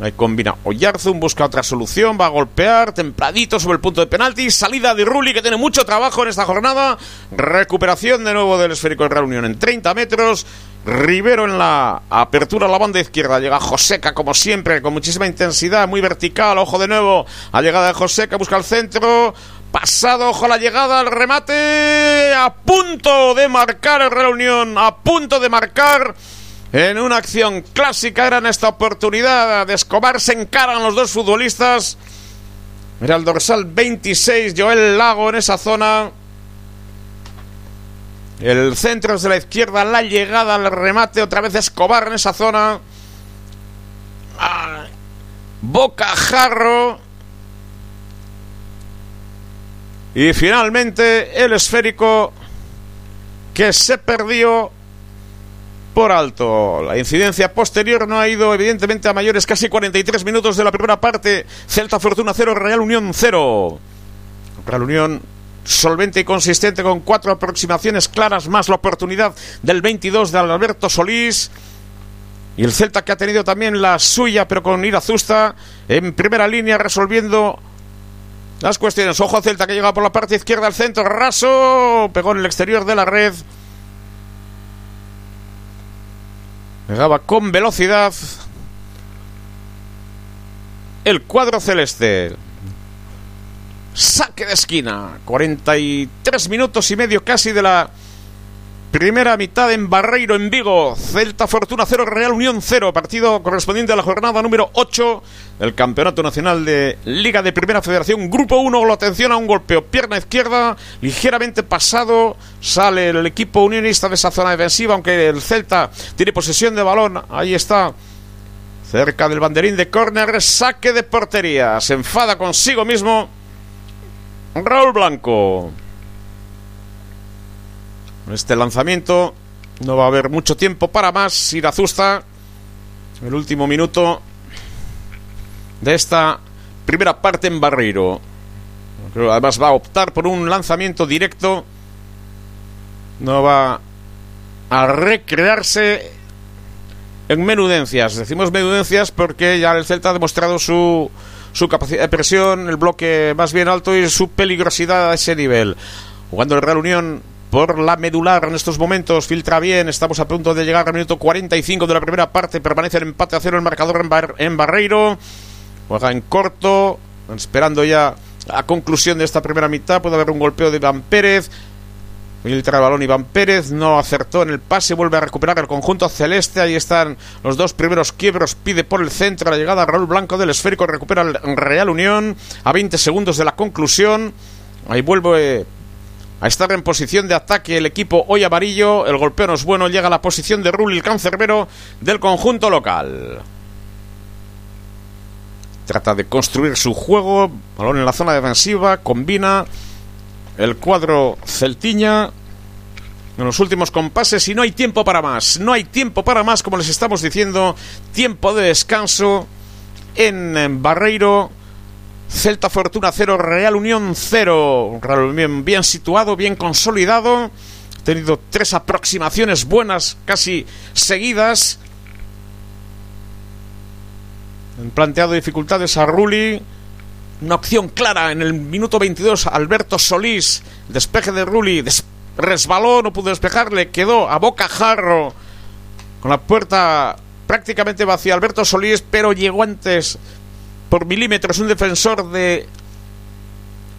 Ahí combina Oyarzun, busca otra solución, va a golpear, templadito sobre el punto de penalti, salida de Rulli que tiene mucho trabajo en esta jornada, recuperación de nuevo del esférico del Real Unión en 30 metros, Rivero en la apertura a la banda izquierda, llega Joseca como siempre, con muchísima intensidad, muy vertical, ojo de nuevo, a llegada de Joseca, busca el centro, Pasado, ojo la llegada, al remate. A punto de marcar el Real Unión. A punto de marcar. En una acción clásica era esta oportunidad de Escobar. Se encaran los dos futbolistas. Mira el dorsal 26, Joel Lago en esa zona. El centro es de la izquierda, la llegada al remate, otra vez Escobar en esa zona. Ah, Boca Y finalmente el esférico que se perdió por alto. La incidencia posterior no ha ido evidentemente a mayores casi 43 minutos de la primera parte. Celta Fortuna 0, Real Unión 0. Real Unión solvente y consistente con cuatro aproximaciones claras más la oportunidad del 22 de Alberto Solís. Y el Celta que ha tenido también la suya, pero con Irazusta en primera línea resolviendo las cuestiones. Ojo a Celta que llega por la parte izquierda al centro. Raso. Pegó en el exterior de la red. Pegaba con velocidad. El cuadro celeste. Saque de esquina. 43 minutos y medio casi de la Primera mitad en Barreiro, en Vigo. Celta Fortuna 0, Real Unión 0. Partido correspondiente a la jornada número 8 del Campeonato Nacional de Liga de Primera Federación. Grupo 1, la atención a un golpeo. Pierna izquierda, ligeramente pasado. Sale el equipo unionista de esa zona defensiva, aunque el Celta tiene posesión de balón. Ahí está. Cerca del banderín de córner, saque de portería. Se enfada consigo mismo. Raúl Blanco este lanzamiento no va a haber mucho tiempo para más. Irazusta, el último minuto de esta primera parte en Barreiro. Además va a optar por un lanzamiento directo. No va a recrearse en menudencias. Decimos menudencias porque ya el Celta ha demostrado su, su capacidad de presión, el bloque más bien alto y su peligrosidad a ese nivel. Jugando el Real Unión por la medular en estos momentos. Filtra bien. Estamos a punto de llegar al minuto 45 de la primera parte. Permanece el empate a cero el marcador en, Barreiro. Juega en corto. Esperando ya la conclusión de esta primera mitad. Puede haber un golpeo de Iván Pérez. Filtra el balón Iván Pérez. No acertó en el pase. Vuelve a recuperar el conjunto celeste. Ahí están los dos primeros quiebros. Pide por el centro la llegada Raúl Blanco del esférico. Recupera el Real Unión. A 20 segundos de la conclusión. Ahí vuelve a estar en posición de ataque el equipo hoy amarillo. El golpeo no es bueno, llega a la posición de Rulli, el cancerbero del conjunto local. Trata de construir su juego, balón en la zona defensiva, combina el cuadro celtiña en los últimos compases y no hay tiempo para más. No hay tiempo para más, como les estamos diciendo. Tiempo de descanso en Barreiro Celta Fortuna 0, Real Unión 0. Real Unión bien situado, bien consolidado. Ha tenido tres aproximaciones buenas, casi seguidas. Han planteado dificultades a Rulli. Una opción clara en el minuto 22. Alberto Solís, despeje de Rulli, resbaló, no pudo despejarle, quedó a boca jarro con la puerta prácticamente vacía. Alberto Solís, pero llegó antes por milímetros un defensor de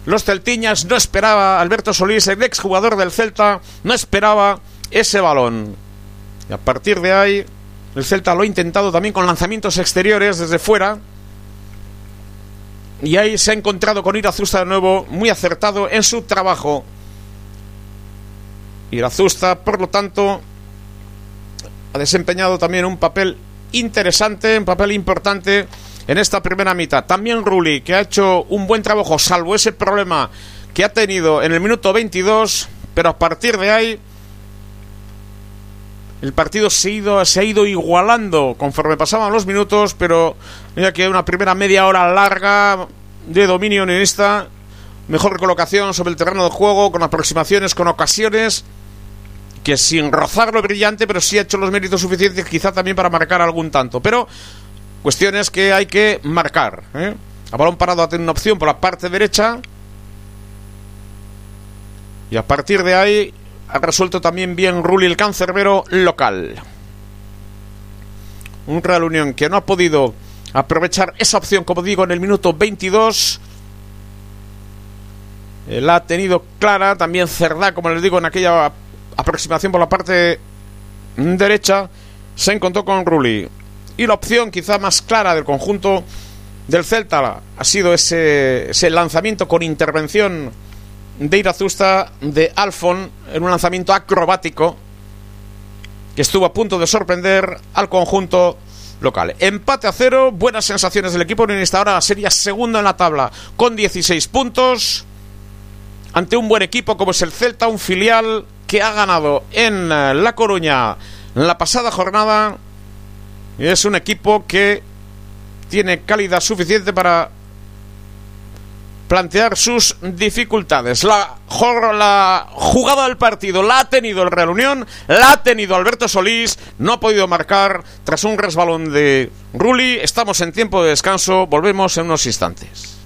los Celtiñas. No esperaba Alberto Solís, el exjugador del Celta, no esperaba ese balón. Y a partir de ahí, el Celta lo ha intentado también con lanzamientos exteriores desde fuera. Y ahí se ha encontrado con Irazusta de nuevo, muy acertado en su trabajo. Irazusta, por lo tanto, ha desempeñado también un papel interesante, un papel importante en esta primera mitad. También Rulli, que ha hecho un buen trabajo, salvo ese problema que ha tenido en el minuto 22, pero a partir de ahí el partido se ha ido, se ha ido igualando conforme pasaban los minutos, pero mira que una primera media hora larga de dominio unionista, mejor colocación sobre el terreno de juego, con aproximaciones, con ocasiones, que sin rozar lo brillante, pero sí ha hecho los méritos suficientes quizá también para marcar algún tanto. Pero Cuestiones que hay que marcar. ¿eh? A balón parado ha tenido una opción por la parte derecha. Y a partir de ahí ha resuelto también bien Rulli el cancerbero local. Un Real Unión que no ha podido aprovechar esa opción, como digo, en el minuto 22. La ha tenido clara, también Cerdá, como les digo, en aquella aproximación por la parte derecha. Se encontró con Rulli. Y la opción quizá más clara del conjunto del Celta ha sido ese, lanzamiento con intervención de Irazusta de Alfon en un lanzamiento acrobático que estuvo a punto de sorprender al conjunto local. Empate a cero, buenas sensaciones del equipo esta Ahora sería segundo en la tabla con 16 puntos ante un buen equipo como es el Celta, un filial que ha ganado en La Coruña la pasada jornada es un equipo que tiene calidad suficiente para plantear sus dificultades. La, la, jugada del partido la ha tenido el Real Unión, la ha tenido Alberto Solís, no ha podido marcar tras un resbalón de Rulli. Estamos en tiempo de descanso, volvemos en unos instantes.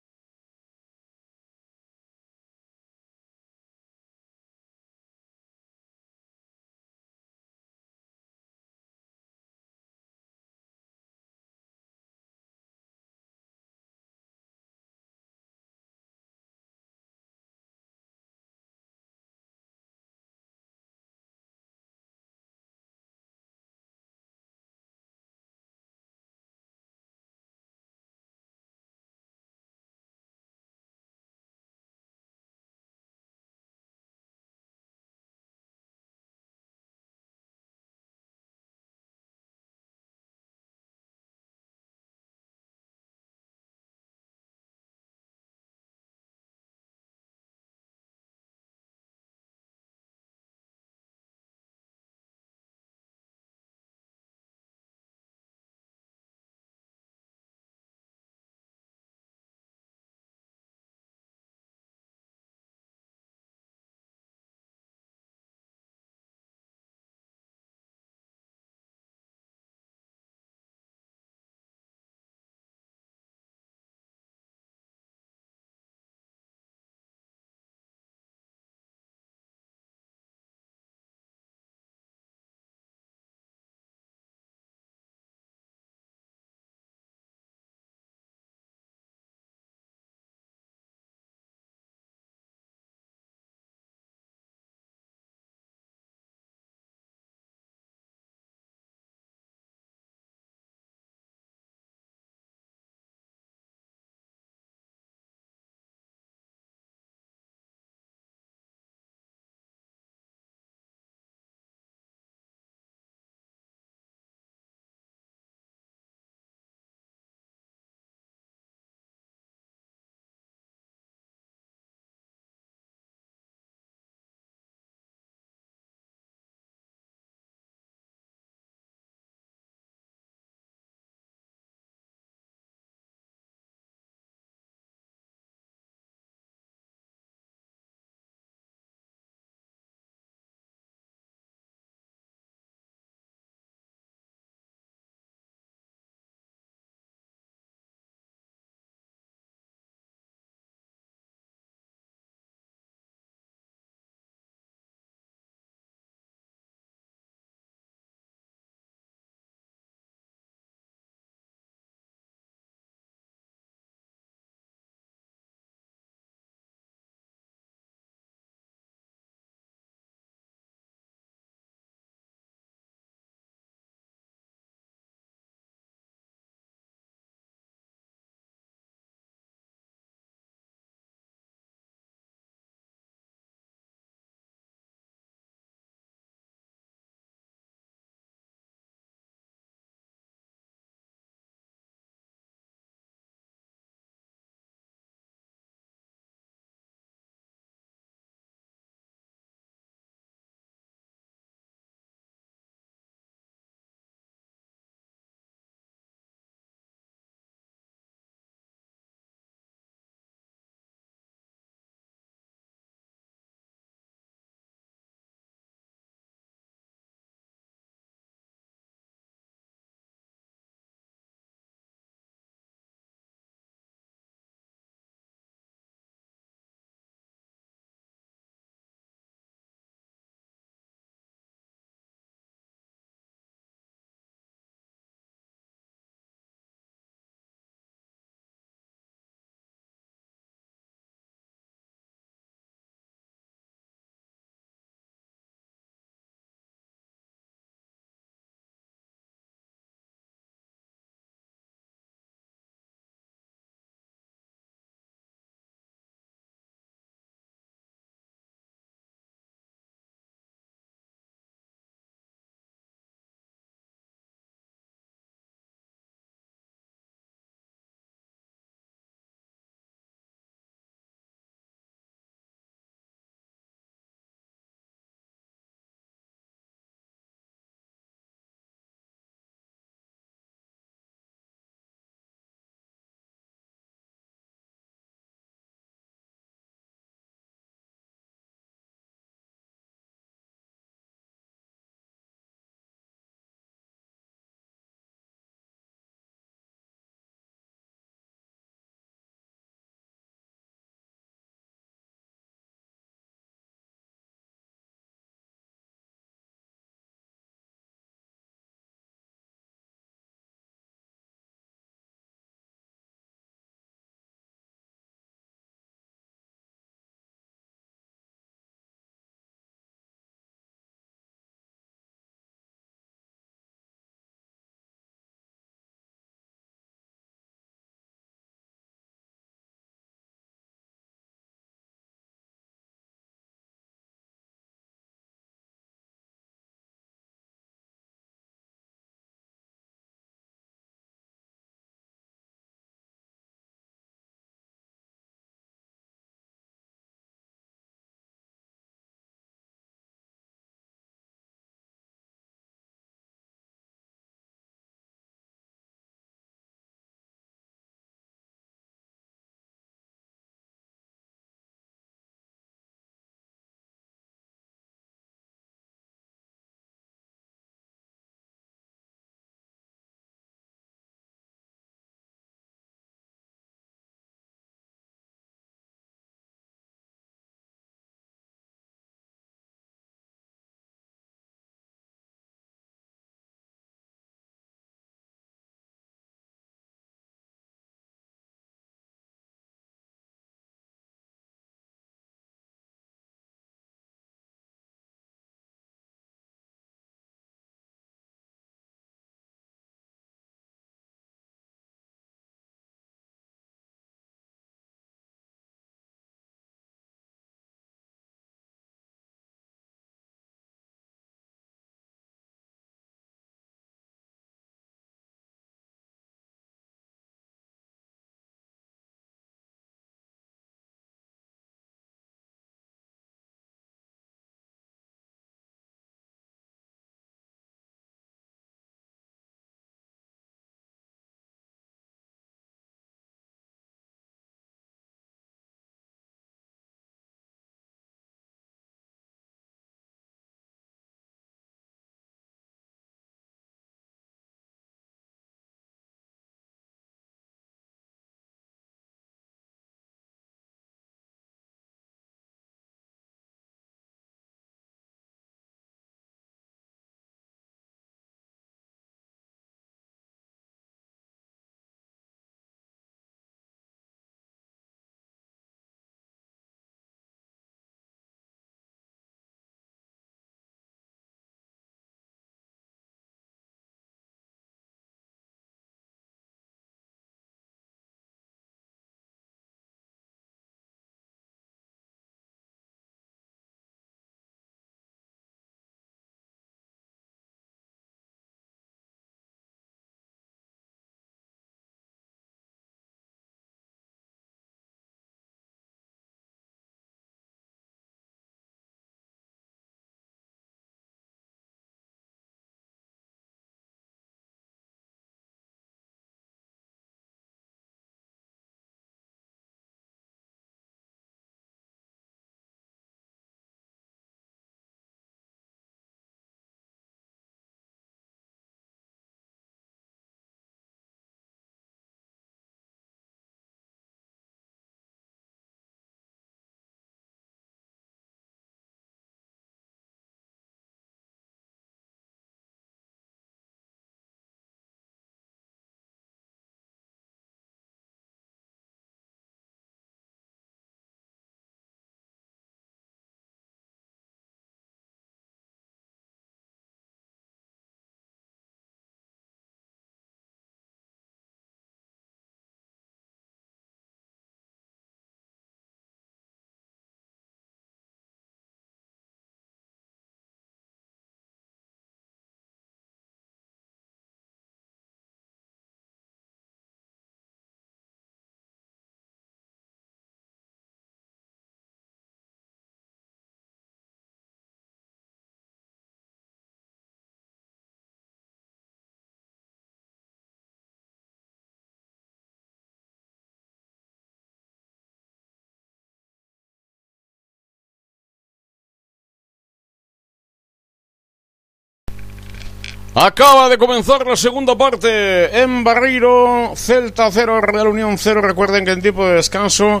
Acaba de comenzar la segunda parte en Barreiro, Celta 0, Real Unión 0. Recuerden que en tiempo de descanso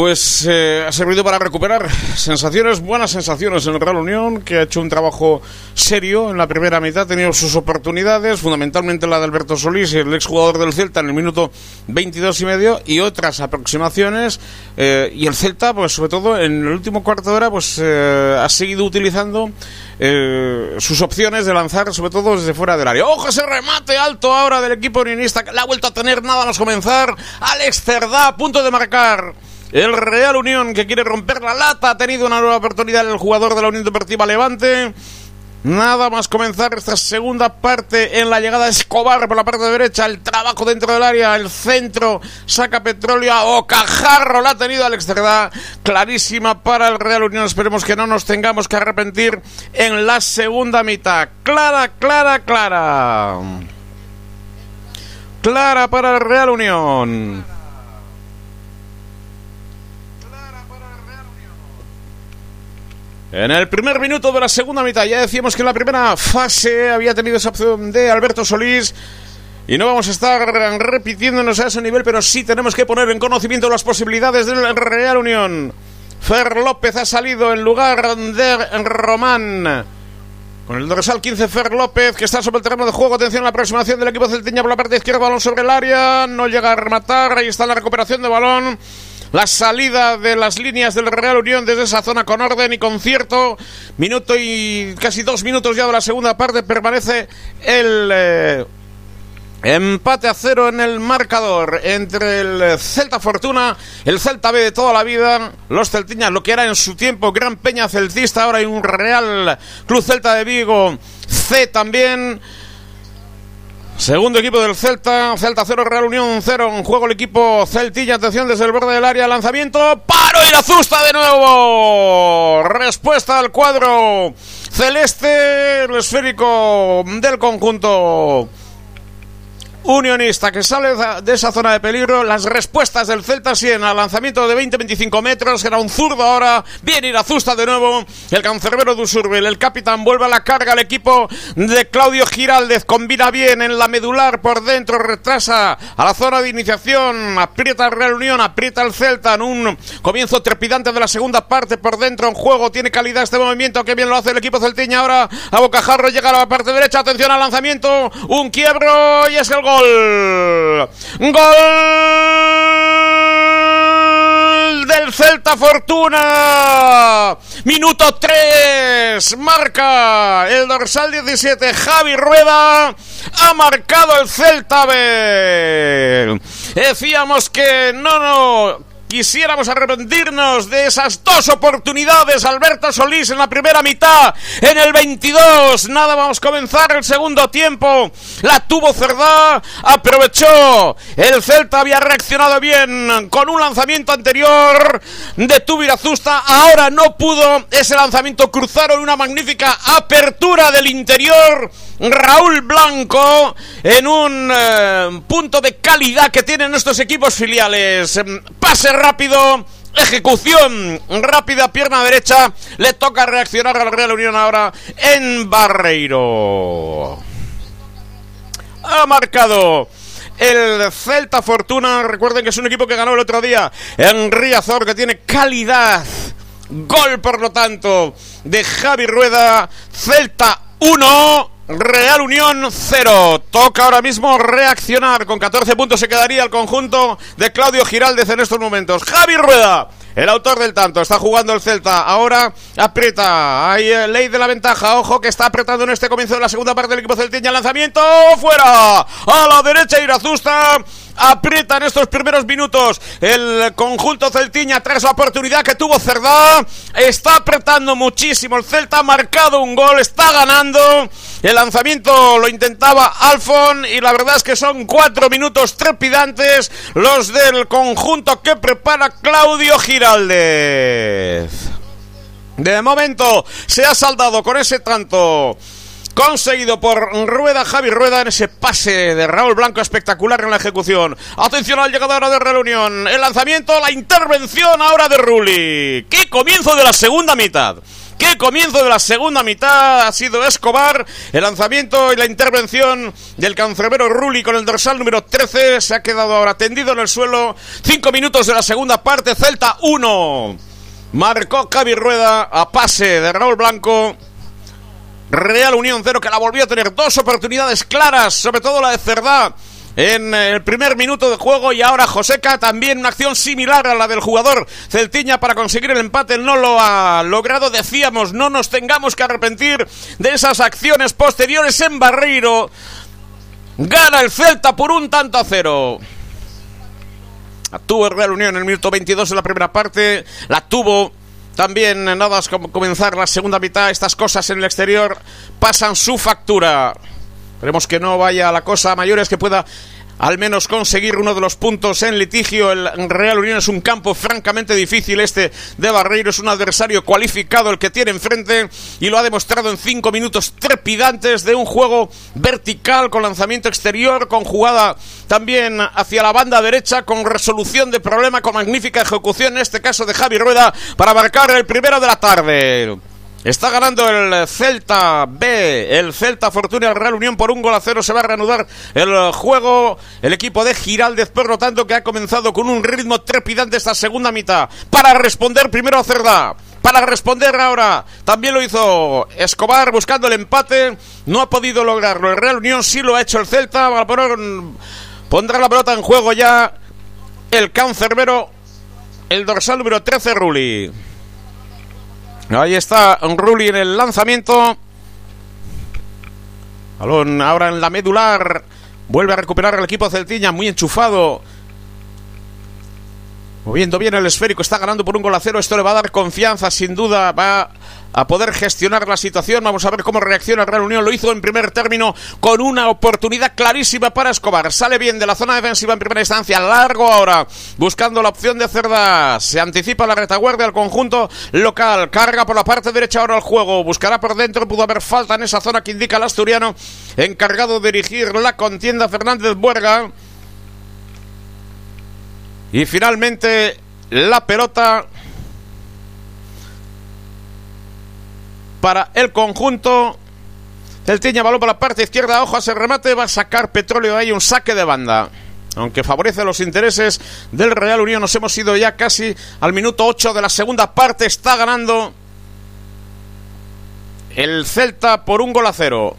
pues eh, ha servido para recuperar sensaciones, buenas sensaciones en el Real Unión, que ha hecho un trabajo serio en la primera mitad, ha tenido sus oportunidades, fundamentalmente la de Alberto Solís, el exjugador del Celta en el minuto 22 y medio, y otras aproximaciones, eh, y el Celta, pues sobre todo en el último cuarto de hora, pues eh, ha seguido utilizando sus opciones de lanzar, sobre todo desde fuera del área. ¡Ojo ese remate alto ahora del equipo unionista, la ha vuelto a tener nada más comenzar! Alex Cerdá, a punto de marcar. El Real Unión que quiere romper la lata ha tenido una nueva oportunidad el jugador de la Unión Deportiva Levante. Nada más comenzar esta segunda parte en la llegada Escobar por la parte derecha, el trabajo dentro del área, el centro, saca petróleo a Ocajarro, la ha tenido Alex Cerdá, clarísima para el Real Unión, esperemos que no nos tengamos que arrepentir en la segunda mitad, clara, clara, clara, clara para el Real Unión. En el primer minuto de la segunda mitad, ya decíamos que en la primera fase había tenido esa opción de Alberto Solís. Y no vamos a estar repitiéndonos a ese nivel, pero sí tenemos que poner en conocimiento las posibilidades del Real Unión. Fer López ha salido en lugar de Román. Con el dorsal 15, Fer López, que está sobre el terreno de juego. Atención a la aproximación del equipo celtiña por la parte izquierda. Balón sobre el área. No llega a rematar. Ahí está la recuperación de balón la salida de las líneas del Real Unión desde esa zona con orden y concierto. Minuto y casi dos minutos ya de la segunda parte permanece el eh, empate a cero en el marcador entre el Celta Fortuna, el Celta B de toda la vida, los Celtiñas, lo que era en su tiempo Gran Peña Celtista, ahora hay un Real Club Celta de Vigo C también. Segundo equipo del Celta, Celta 0, Real Unión 0. En juego el equipo Celtilla. Atención desde el borde del área. Lanzamiento. Paro y la zusta de nuevo. Respuesta al cuadro celeste. El esférico del conjunto Unionista que sale de esa zona de peligro. Las respuestas del Celta en al lanzamiento de 20-25 metros. Era un zurdo ahora. Viene Irazusta de nuevo. El cancerbero de Usurbil. El capitán vuelve a la carga. El equipo de Claudio Giraldez combina bien en la medular por dentro. Retrasa a la zona de iniciación. Aprieta el Real Unión. Aprieta el Celta en un comienzo trepidante de la segunda parte por dentro en juego. Tiene calidad este movimiento. Que bien lo hace el equipo celtiña ahora. A Bocajarro llega a la parte derecha. Atención al lanzamiento. Un quiebro y es el gol. Gol. del Celta Fortuna. Minuto 3. Marca el dorsal 17. Javi Rueda ha marcado el Celta B. Decíamos que no, no, Quisiéramos arrepentirnos de esas dos oportunidades. Alberto Solís en la primera mitad, en el 22. Nada, vamos a comenzar el segundo tiempo. La tuvo Cerdá, aprovechó. El Celta había reaccionado bien con un lanzamiento anterior de Tubirazusta. Ahora no pudo ese lanzamiento. Cruzaron una magnífica apertura del interior. Raúl Blanco en un eh, punto de calidad que tienen estos equipos filiales. Pase rápido. Ejecución rápida, pierna derecha. Le toca reaccionar a la Real Unión ahora en Barreiro. Ha marcado el Celta Fortuna. Recuerden que es un equipo que ganó el otro día en Riazor, que tiene calidad. Gol, por lo tanto, de Javi Rueda. Celta 1. Real Unión 0. Toca ahora mismo reaccionar. Con 14 puntos se quedaría el conjunto de Claudio Giraldez en estos momentos. Javi Rueda. El autor del tanto está jugando el Celta. Ahora aprieta. Hay eh, ley de la ventaja. Ojo que está apretando en este comienzo de la segunda parte del equipo celtiña. Lanzamiento fuera. A la derecha Irazusta aprieta en estos primeros minutos el conjunto celtiña tras la oportunidad que tuvo Cerdá. Está apretando muchísimo el Celta, ha marcado un gol, está ganando. El lanzamiento lo intentaba Alfon y la verdad es que son cuatro minutos trepidantes los del conjunto que prepara Claudio Giraldez. De momento se ha saldado con ese tanto conseguido por Rueda, Javi Rueda en ese pase de Raúl Blanco espectacular en la ejecución. Atención al llegador de Reunión, el lanzamiento, la intervención ahora de Ruli. ¡Qué comienzo de la segunda mitad! Qué comienzo de la segunda mitad ha sido Escobar. El lanzamiento y la intervención del cancerbero Rulli con el dorsal número 13 se ha quedado ahora tendido en el suelo. Cinco minutos de la segunda parte. Celta 1. Marcó Javi Rueda a pase de Raúl Blanco. Real Unión 0 que la volvió a tener. Dos oportunidades claras, sobre todo la de Cerdá en el primer minuto de juego. Y ahora Joseca también una acción similar a la del jugador Celtiña para conseguir el empate. No lo ha logrado. Decíamos no nos tengamos que arrepentir de esas acciones posteriores en Barreiro. Gana el Celta por un tanto a cero. Tuvo Real Unión en el minuto 22 en la primera parte. La tuvo también nada más comenzar la segunda mitad estas cosas en el exterior pasan su factura. Esperemos que no vaya la cosa a mayores, que pueda al menos conseguir uno de los puntos en litigio. El Real Unión es un campo francamente difícil. Este de Barreiro es un adversario cualificado el que tiene enfrente y lo ha demostrado en cinco minutos trepidantes de un juego vertical con lanzamiento exterior, con jugada también hacia la banda derecha, con resolución de problema, con magnífica ejecución, en este caso de Javi Rueda, para marcar el primero de la tarde. Está ganando el Celta B, el Celta Fortuna Real Unión por un gol a cero. Se va a reanudar el juego. El equipo de Giraldez, por lo tanto, que ha comenzado con un ritmo trepidante esta segunda mitad. Para responder primero a Cerda. Para responder ahora, también lo hizo Escobar buscando el empate. No ha podido lograrlo. El Real Unión sí lo ha hecho el Celta. Va a poner, pondrá la pelota en juego ya el cancerbero, el dorsal número 13, Ruli. Ahí está Rulli en el lanzamiento. Balón ahora en la medular. Vuelve a recuperar el equipo Celtiña, muy enchufado. Moviendo bien el esférico, está ganando por un gol a cero. Esto le va a dar confianza, sin duda. Va a poder gestionar la situación. Vamos a ver cómo reacciona Real Unión. Lo hizo en primer término con una oportunidad clarísima para Escobar. Sale bien de la zona defensiva en primera instancia. Largo ahora, buscando la opción de Cerda. Se anticipa la retaguardia al conjunto local. Carga por la parte derecha ahora el juego. Buscará por dentro. Pudo haber falta en esa zona que indica el asturiano. Encargado de dirigir la contienda Fernández Buerga. Y finalmente la pelota para el conjunto. El Tiña balón por la parte izquierda, ojo a ese remate, va a sacar petróleo ahí, un saque de banda. Aunque favorece los intereses del Real Unión, nos hemos ido ya casi al minuto 8 de la segunda parte. Está ganando el Celta por un gol a cero.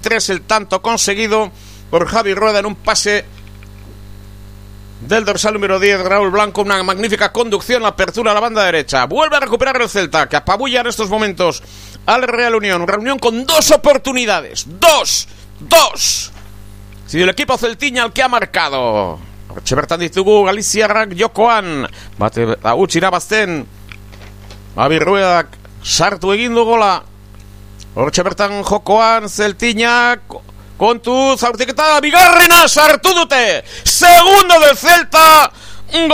Tres el tanto conseguido por Javi Rueda en un pase del dorsal número 10, Raúl Blanco, una magnífica conducción, apertura a la banda derecha. Vuelve a recuperar el Celta, que apabulla en estos momentos al Real Unión. Reunión con dos oportunidades. Dos. Dos. Si el equipo celtiña el que ha marcado. Bertan ditugu Galiziarrak jokoan. Bate hauts irabazten. Babi Ruedak sartu egin gola. Hortxe bertan jokoan Celtiñak Kontuz, aurtiketa, bigarrena sartu dute. Segundo del Celta. Gol.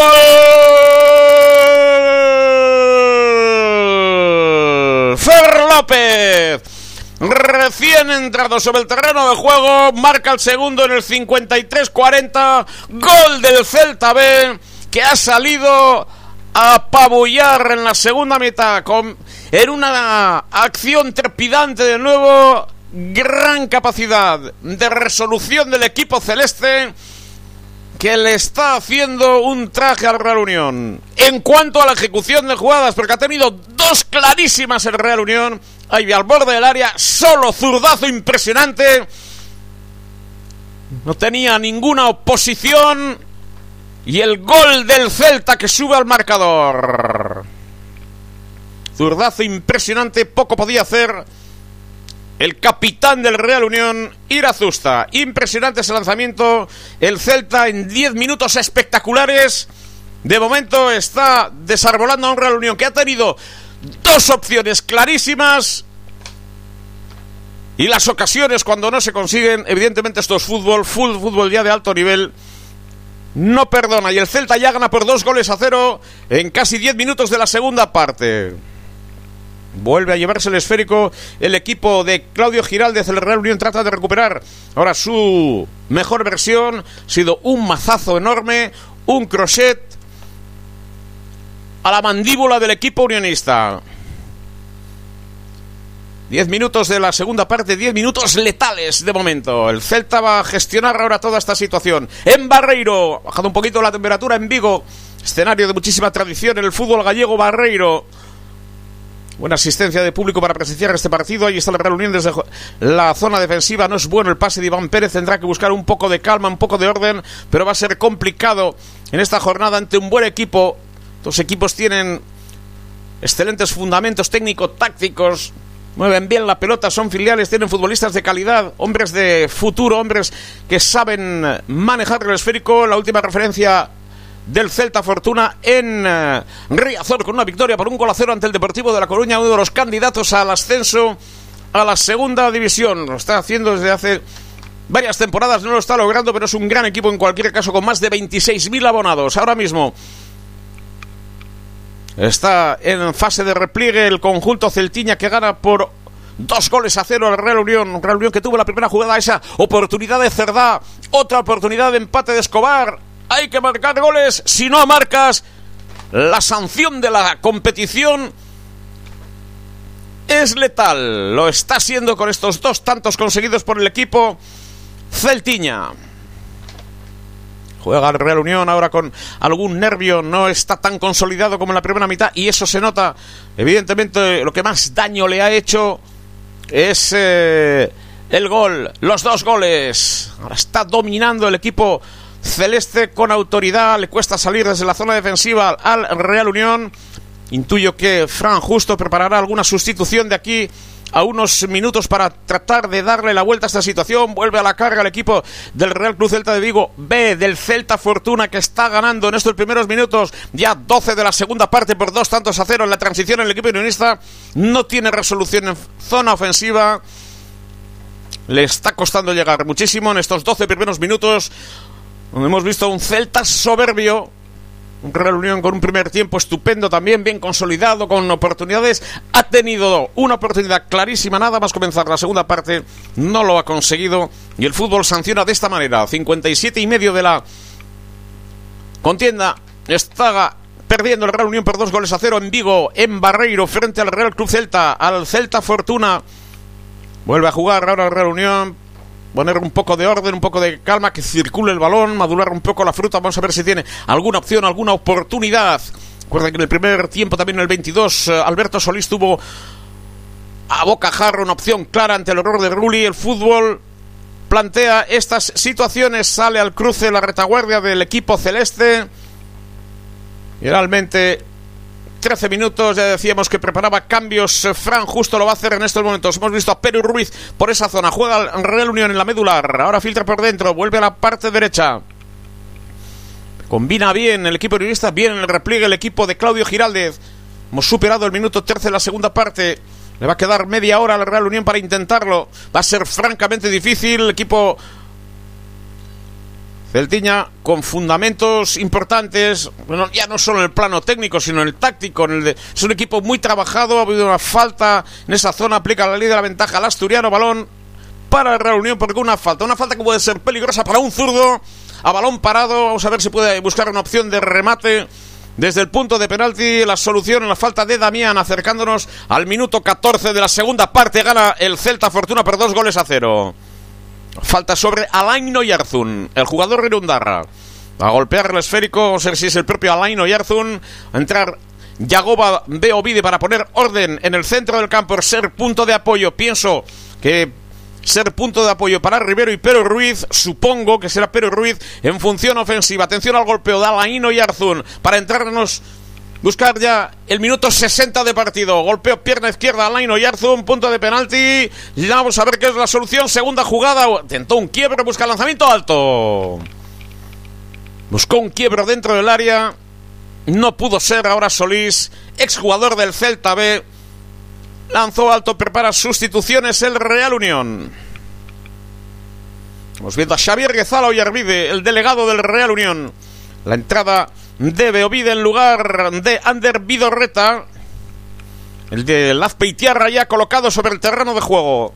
Fer López. Recién entrado sobre el terreno de juego, marca el segundo en el 53-40. Gol del Celta B, que ha salido a apabullar en la segunda mitad. Con, en una acción trepidante de nuevo gran capacidad de resolución del equipo celeste que le está haciendo un traje al Real Unión. En cuanto a la ejecución de jugadas, porque ha tenido dos clarísimas el Real Unión, ahí al borde del área, solo zurdazo impresionante. No tenía ninguna oposición. Y el gol del Celta que sube al marcador. Zurdazo impresionante, poco podía hacer el capitán del Real Unión, Irazusta. Impresionante ese lanzamiento. El Celta en 10 minutos espectaculares. De momento está desarbolando a un Real Unión que ha tenido dos opciones clarísimas. Y las ocasiones cuando no se consiguen, evidentemente esto es fútbol, fútbol ya de alto nivel. No perdona y el Celta ya gana por dos goles a cero en casi 10 minutos de la segunda parte. Vuelve a llevarse el esférico el equipo de Claudio Giraldez. El Real Unión trata de recuperar ahora su mejor versión. Ha sido un mazazo enorme, un crochet a la mandíbula del equipo unionista. Diez minutos de la segunda parte, diez minutos letales de momento. El Celta va a gestionar ahora toda esta situación. En Barreiro, bajado un poquito la temperatura en Vigo, escenario de muchísima tradición en el fútbol gallego Barreiro. Buena asistencia de público para presenciar este partido. Ahí está la Real Unión desde la zona defensiva. No es bueno el pase de Iván Pérez. Tendrá que buscar un poco de calma, un poco de orden. Pero va a ser complicado en esta jornada ante un buen equipo. Dos equipos tienen excelentes fundamentos técnico-tácticos mueven bien la pelota, son filiales, tienen futbolistas de calidad, hombres de futuro, hombres que saben manejar el esférico. La última referencia del Celta Fortuna en uh, Riazor con una victoria por un gol a cero ante el Deportivo de La Coruña, uno de los candidatos al ascenso a la segunda división. Lo está haciendo desde hace varias temporadas, no lo está logrando, pero es un gran equipo en cualquier caso con más de 26.000 abonados. Ahora mismo Está en fase de repliegue el conjunto Celtiña que gana por dos goles a cero al Real Unión. Real Unión que tuvo la primera jugada, esa oportunidad de Cerdá, otra oportunidad de empate de Escobar. Hay que marcar goles, si no marcas, la sanción de la competición es letal. Lo está siendo con estos dos tantos conseguidos por el equipo Celtiña. Juega el Real Unión ahora con algún nervio, no está tan consolidado como en la primera mitad y eso se nota. Evidentemente lo que más daño le ha hecho es eh, el gol, los dos goles. Ahora está dominando el equipo celeste con autoridad, le cuesta salir desde la zona defensiva al Real Unión. Intuyo que Fran Justo preparará alguna sustitución de aquí a unos minutos para tratar de darle la vuelta a esta situación. Vuelve a la carga el equipo del Real Cruz Celta de Vigo. B del Celta Fortuna que está ganando en estos primeros minutos. Ya 12 de la segunda parte por dos tantos a cero en la transición. El equipo unionista no tiene resolución en zona ofensiva. Le está costando llegar muchísimo en estos 12 primeros minutos. Donde hemos visto un Celta soberbio un Real Unión con un primer tiempo estupendo también, bien consolidado, con oportunidades. Ha tenido una oportunidad clarísima, nada más comenzar la segunda parte. No lo ha conseguido. Y el fútbol sanciona de esta manera. 57 y medio de la contienda. Está perdiendo el Real Unión por dos goles a cero en Vigo, en Barreiro, frente al Real Club Celta, al Celta Fortuna. Vuelve a jugar ahora el Real Unión poner un poco de orden, un poco de calma, que circule el balón, madurar un poco la fruta. Vamos a ver si tiene alguna opción, alguna oportunidad. Recuerden que en el primer tiempo, también en el 22, eh, Alberto Solís tuvo a bocajarro una opción clara ante el horror de Rulli. El fútbol plantea estas situaciones, sale al cruce la retaguardia del equipo celeste. Y realmente 13 minutos, ya decíamos que preparaba cambios. Eh, Fran justo lo va a hacer en estos momentos. Hemos visto a Perú Ruiz por esa zona. Juega el Real Unión en la medular. Ahora filtra por dentro. Vuelve a la parte derecha. Combina bien el equipo unionista. Bien en el repliegue el equipo de Claudio Giraldez. Hemos superado el minuto 13 de la segunda parte. Le va a quedar media hora al Real Unión para intentarlo. Va a ser francamente difícil. El equipo Celtiña con fundamentos importantes, bueno, ya no solo en el plano técnico, sino en el táctico. En el es un equipo muy trabajado, ha habido una falta en esa zona, aplica la ley de la ventaja al asturiano, balón para la reunión porque una falta, una falta que puede ser peligrosa para un zurdo, a balón parado, vamos a ver si puede buscar una opción de remate. Desde el punto de penalti, la solución en la falta de Damián, acercándonos al minuto 14 de la segunda parte, gana el Celta Fortuna por dos goles a cero. Falta sobre Alain Yarzun, el jugador Rirundarra. A golpear el esférico, no sé si es el propio Alain Yarzun. A entrar Yagoba Beovide para poner orden en el centro del campo, ser punto de apoyo. Pienso que ser punto de apoyo para Rivero y Pero Ruiz. Supongo que será Pero Ruiz en función ofensiva. Atención al golpeo de Alain Yarzun para entrarnos buscar ya el minuto 60 de partido. Golpeo pierna izquierda a Laino un punto de penalti. Ya vamos a ver qué es la solución. Segunda jugada. Tentó un quiebre, busca lanzamiento alto. Buscó un quiebro dentro del área. No pudo ser ahora Solís, exjugador del Celta B. Lanzó alto, prepara sustituciones el Real Unión. Vamos viendo a Xavier Guezalo y Arvide, el delegado del Real Unión. La entrada de Beovide en lugar de Ander Vidorreta. El de Lazpeitiarra ya colocado sobre el terreno de juego.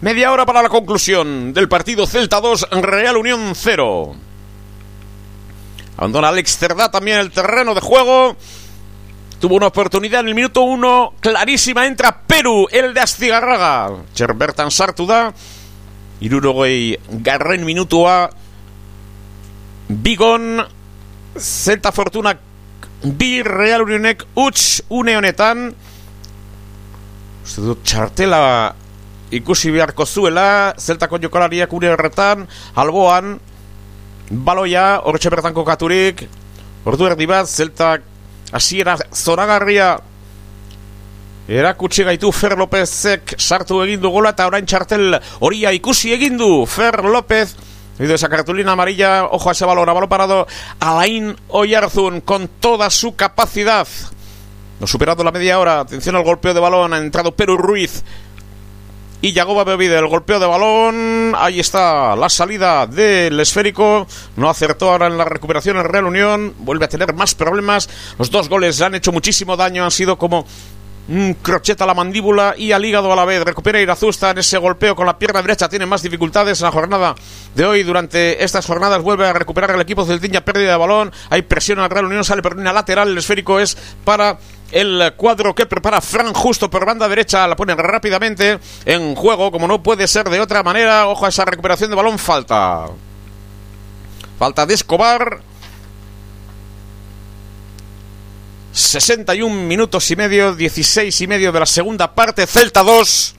Media hora para la conclusión del partido Celta 2, Real Unión 0. Abandona Alex Cerdá también el terreno de juego. Tuvo una oportunidad en el minuto uno, clarísima, entra Perú, el de Astigarraga. Cherbertan sartu da, irurogei garren minutua, Bigon, Zelta Fortuna, bi Real Unionek utx une honetan, uste dut txartela ikusi beharko zuela, Zeltako jokalariak une horretan, alboan, baloia, horretxe bertan kokaturik, ordu erdi bat, Zeltak hasiera zoragarria erakutsi gaitu Fer Lópezek sartu egin du gola eta orain txartel horia ikusi egin du Fer López de esa cartulina amarilla, ojo a ese balón, a balón parado, Alain Oyarzun con toda su capacidad. No superado la media hora, atención al golpeo de balón, ha entrado Perú Ruiz. Y Yagoba Bebide, el golpeo de balón. Ahí está la salida del esférico. No acertó ahora en la recuperación el Real Unión. Vuelve a tener más problemas. Los dos goles le han hecho muchísimo daño. Han sido como un crochet a la mandíbula y al hígado a la vez. Recupera Irazusta en ese golpeo con la pierna derecha. Tiene más dificultades en la jornada de hoy. Durante estas jornadas vuelve a recuperar el equipo Celtiña. Pérdida de balón. Hay presión al Real Unión. Sale por lateral. El esférico es para el cuadro que prepara Fran justo por banda derecha, la ponen rápidamente en juego, como no puede ser de otra manera. Ojo a esa recuperación de balón, falta. Falta de Escobar. 61 minutos y medio, 16 y medio de la segunda parte, Celta 2,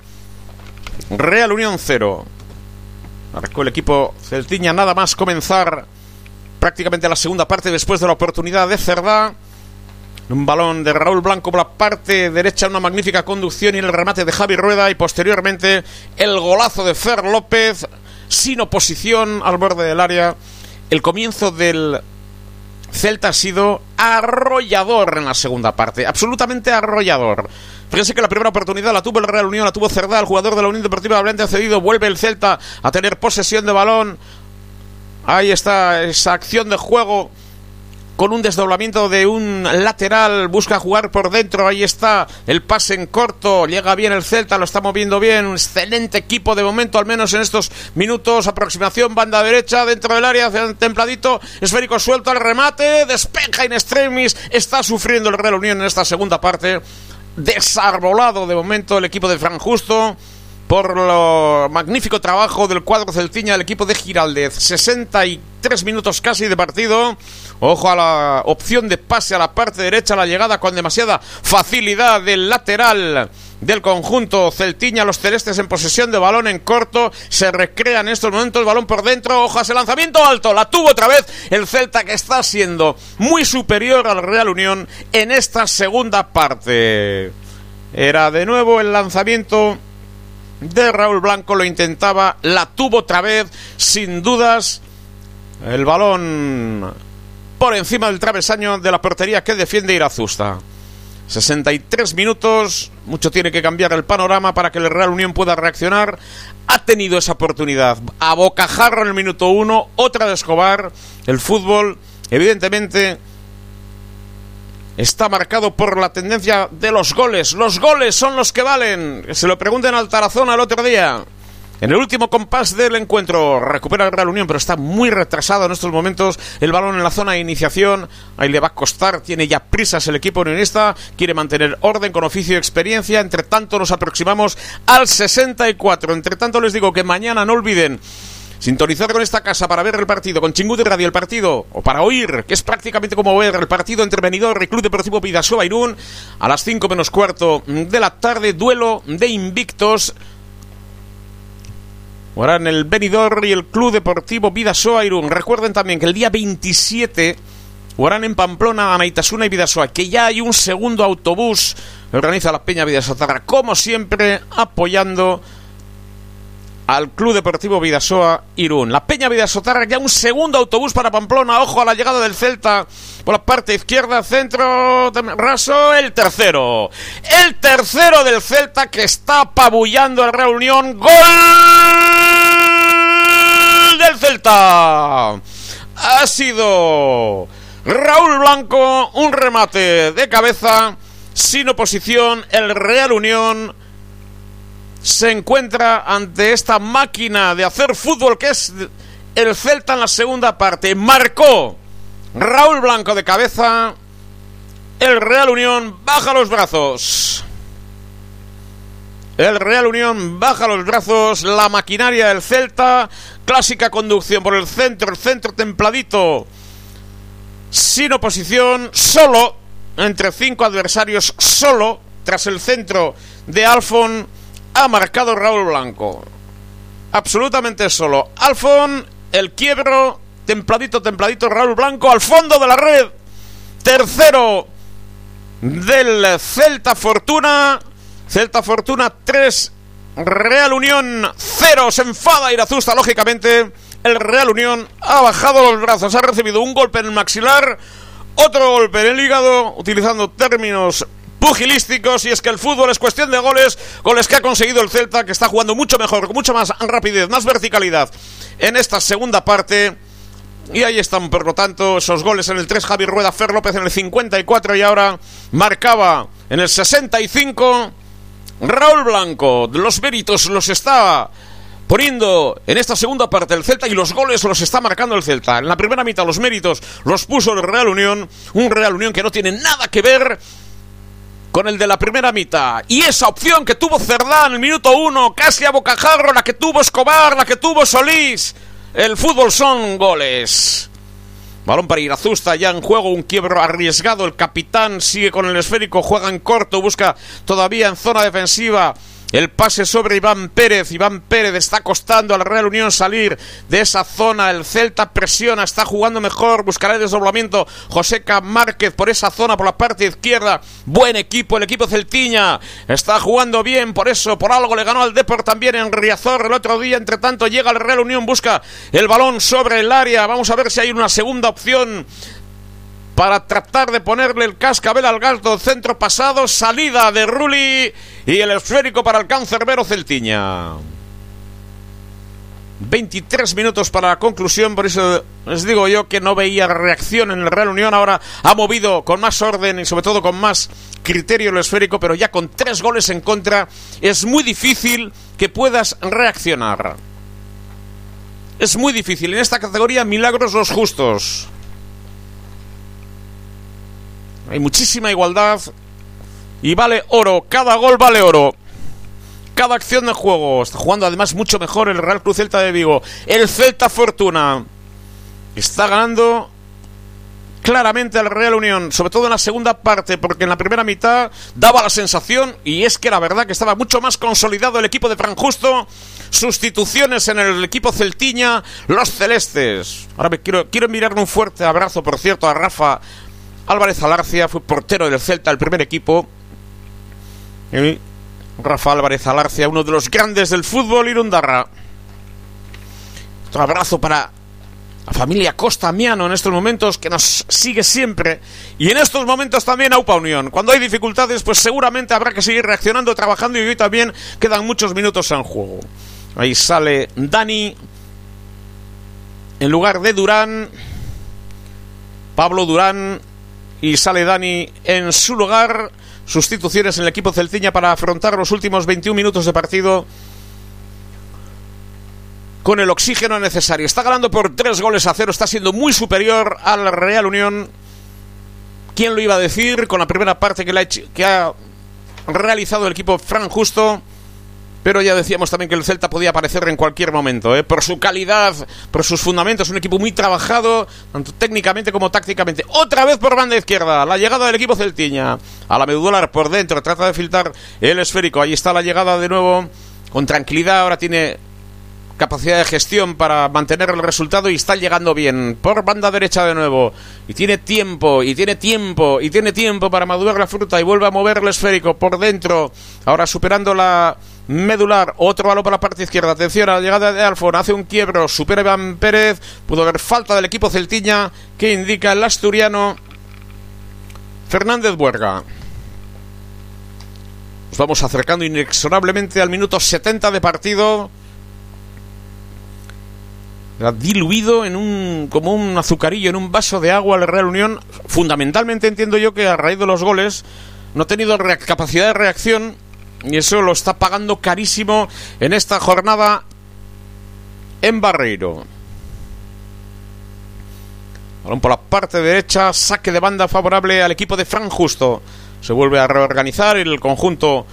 Real Unión 0. Marcó el equipo Celtiña nada más comenzar prácticamente la segunda parte después de la oportunidad de Cerdá. Un balón de Raúl Blanco por la parte derecha, una magnífica conducción y el remate de Javi Rueda y posteriormente el golazo de Fer López sin oposición al borde del área. El comienzo del Celta ha sido arrollador en la segunda parte, absolutamente arrollador. Fíjense que la primera oportunidad la tuvo el Real Unión, la tuvo Cerdá, el jugador de la Unión Deportiva Hablante ha cedido, vuelve el Celta a tener posesión de balón. Ahí está esa acción de juego con un desdoblamiento de un lateral, busca jugar por dentro, ahí está el pase en corto, llega bien el Celta, lo está moviendo bien, un excelente equipo de momento, al menos en estos minutos, aproximación, banda derecha, dentro del área, templadito, esférico suelto al remate, despeja in extremis, está sufriendo el Real Unión en esta segunda parte, desarbolado de momento el equipo de Fran Justo, por lo magnífico trabajo del cuadro celtiña del equipo de Giraldez. 63 minutos casi de partido. Ojo a la opción de pase a la parte derecha, la llegada con demasiada facilidad del lateral del conjunto Celtiña, los celestes en posesión de balón en corto, se recrea en estos momentos el balón por dentro, ojo a ese lanzamiento alto, la tuvo otra vez el Celta que está siendo muy superior al Real Unión en esta segunda parte. Era de nuevo el lanzamiento de Raúl Blanco, lo intentaba, la tuvo otra vez, sin dudas, el balón por encima del travesaño de la portería que defiende Irazusta. 63 minutos, mucho tiene que cambiar el panorama para que el Real Unión pueda reaccionar. Ha tenido esa oportunidad. A bocajarro en el minuto uno, otra de Escobar. El fútbol, evidentemente, está marcado por la tendencia de los goles. Los goles son los que valen. Se lo pregunten al Tarazona el otro día. En el último compás del encuentro recupera el Real Unión, pero está muy retrasado en estos momentos. El balón en la zona de iniciación, ahí le va a costar, tiene ya prisas el equipo unionista, quiere mantener orden con oficio y experiencia. Entre tanto nos aproximamos al 64. Entre tanto les digo que mañana no olviden Sintonizar con esta casa para ver el partido, con Chingu de Radio el partido, o para oír, que es prácticamente como ver el partido entre Benidorm y Club Deportivo Pidasoa Irún, a las 5 menos cuarto de la tarde, duelo de invictos. en el Benidorm y el Club Deportivo Vidasoa Irún. Recuerden también que el día 27 jugarán en Pamplona, Anaitasuna y Vidasoa, que ya hay un segundo autobús. Organiza la Peña Vidasotarra, como siempre, apoyando al Club Deportivo Vidasoa Irún. La Peña Vidasotarra ya un segundo autobús para Pamplona. Ojo a la llegada del Celta por la parte izquierda, centro, raso, el tercero. El tercero del Celta que está apabullando al Real Unión. ¡Gol del Celta! Ha sido Raúl Blanco, un remate de cabeza, sin oposición, el Real Unión se encuentra ante esta máquina de hacer fútbol que es el Celta en la segunda parte. Marcó Raúl Blanco de cabeza El Real Unión baja los brazos. El Real Unión baja los brazos. La maquinaria del Celta. Clásica conducción por el centro. El centro templadito. Sin oposición. Solo. Entre cinco adversarios. Solo. Tras el centro de Alfon. Ha marcado Raúl Blanco. Absolutamente solo. Alfon. El quiebro. Templadito, templadito. Raúl Blanco al fondo de la red. Tercero del Celta Fortuna. Celta Fortuna 3, Real Unión 0. Se enfada Irazusta, lógicamente. El Real Unión ha bajado los brazos, ha recibido un golpe en el maxilar, otro golpe en el hígado, utilizando términos pugilísticos y es que el fútbol es cuestión de goles, goles que ha conseguido el Celta, que está jugando mucho mejor, con mucha más rapidez, más verticalidad en esta segunda parte. Y ahí están, por lo tanto, esos goles en el 3, Javi Rueda, Fer López en el 54 y ahora marcaba en el 65 Raúl Blanco. Los méritos los está poniendo en esta segunda parte el Celta y los goles los está marcando el Celta. En la primera mitad los méritos los puso el Real Unión, un Real Unión que no tiene nada que ver con el de la primera mitad. Y esa opción que tuvo Cerdán en el minuto uno, casi a bocajarro, la que tuvo Escobar, la que tuvo Solís el fútbol son goles. Balón para Irazusta, ya en juego, un quiebro arriesgado. El capitán sigue con el esférico, juega en corto, busca todavía en zona defensiva el pase sobre Iván Pérez. Iván Pérez está costando al Real Unión salir de esa zona. El Celta presiona, está jugando mejor. Buscará el desdoblamiento. Joseca Márquez por esa zona, por la parte izquierda. Buen equipo, el equipo Celtiña. Está jugando bien, por eso, por algo le ganó al Deport también en Riazor el otro día. Entre tanto, llega el Real Unión, busca el balón sobre el área. Vamos a ver si hay una segunda opción para tratar de ponerle el cascabel al gato centro pasado, salida de Rulli y el esférico para el cancerbero Celtiña. 23 minutos para la conclusión, por eso les digo yo que no veía reacción en el Real Unión. Ahora ha movido con más orden y sobre todo con más criterio el esférico, pero ya con tres goles en contra es muy difícil que puedas reaccionar. Es muy difícil. En esta categoría, milagros los justos. Hay muchísima igualdad y vale oro. Cada gol vale oro. Cada acción de juego. Está jugando además mucho mejor el Real Cruz Celta de Vigo. El Celta Fortuna. Está ganando claramente al Real Unión, sobre todo en la segunda parte, porque en la primera mitad daba la sensación, y es que era verdad que estaba mucho más consolidado el equipo de Franjusto, sustituciones en el equipo celtiña, los celestes. Ahora me quiero, quiero enviarle un fuerte abrazo, por cierto, a Rafa Álvarez Alarcia fue portero del Celta, el primer equipo. Rafa Álvarez Alarcia, uno de los grandes del fútbol irundarra. Un abrazo para la familia Costa Miano en estos momentos, que nos sigue siempre. Y en estos momentos también a UPA Unión. Cuando hay dificultades, pues seguramente habrá que seguir reaccionando, trabajando y hoy también quedan muchos minutos en juego. Ahí sale Dani en lugar de Durán. Pablo Durán y sale Dani en su lugar. Sustituciones en el equipo celtiña para afrontar los últimos 21 minutos de partido con el oxígeno necesario. Está ganando por tres goles a cero, está siendo muy superior al Real Unión. ¿Quién lo iba a decir? Con la primera parte que, que ha realizado el equipo Fran Justo. Pero ya decíamos también que el Celta podía aparecer en cualquier momento, ¿eh? por su calidad, por sus fundamentos, un equipo muy trabajado, tanto técnicamente como tácticamente. Otra vez por banda izquierda, la llegada del equipo celtiña, a la medular por dentro, trata de filtrar el esférico, ahí está la llegada de nuevo, con tranquilidad, ahora tiene capacidad de gestión para mantener el resultado y está llegando bien. Por banda derecha de nuevo. Y tiene tiempo, y tiene tiempo, y tiene tiempo para madurar la fruta y vuelve a mover el esférico por dentro. Ahora superando la medular. Otro balón para la parte izquierda. Atención a la llegada de Alfon. Hace un quiebro. Supera Iván Pérez. Pudo haber falta del equipo celtiña que indica el asturiano Fernández Buerga. Nos vamos acercando inexorablemente al minuto 70 de partido diluido en un como un azucarillo en un vaso de agua la Real Unión. Fundamentalmente entiendo yo que a raíz de los goles no ha tenido capacidad de reacción y eso lo está pagando carísimo en esta jornada en Barreiro. por la parte derecha, saque de banda favorable al equipo de Fran Justo. Se vuelve a reorganizar el conjunto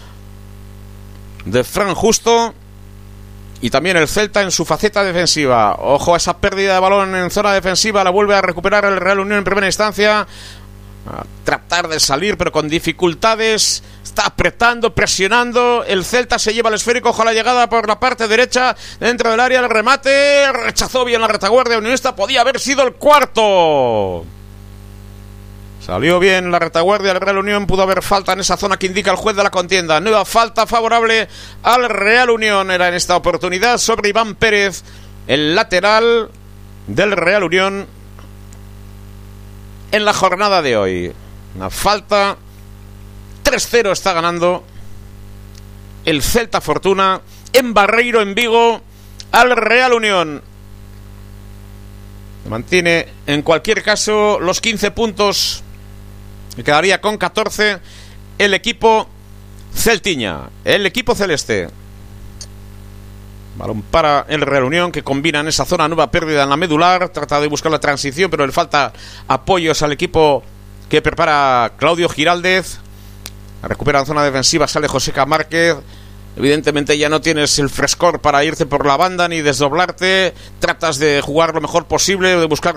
de Fran Justo. Y también el Celta en su faceta defensiva. Ojo a esa pérdida de balón en zona defensiva. La vuelve a recuperar el Real Unión en primera instancia. A tratar de salir, pero con dificultades. Está apretando, presionando. El Celta se lleva el esférico. A la llegada por la parte derecha. Dentro del área, el remate. Rechazó bien la retaguardia unionista. Podía haber sido el cuarto. Salió bien la retaguardia del Real Unión, pudo haber falta en esa zona que indica el juez de la contienda. Nueva falta favorable al Real Unión. Era en esta oportunidad sobre Iván Pérez, el lateral del Real Unión en la jornada de hoy. Una falta. 3-0 está ganando el Celta Fortuna en Barreiro, en Vigo, al Real Unión. Mantiene en cualquier caso los 15 puntos y quedaría con 14 el equipo celtiña, el equipo celeste. Balón para el Real Unión que combina en esa zona nueva pérdida en la medular. Trata de buscar la transición, pero le falta apoyos al equipo que prepara Claudio Giraldez. Recupera en zona defensiva, sale José Márquez. Evidentemente ya no tienes el frescor para irte por la banda ni desdoblarte. Tratas de jugar lo mejor posible, de buscar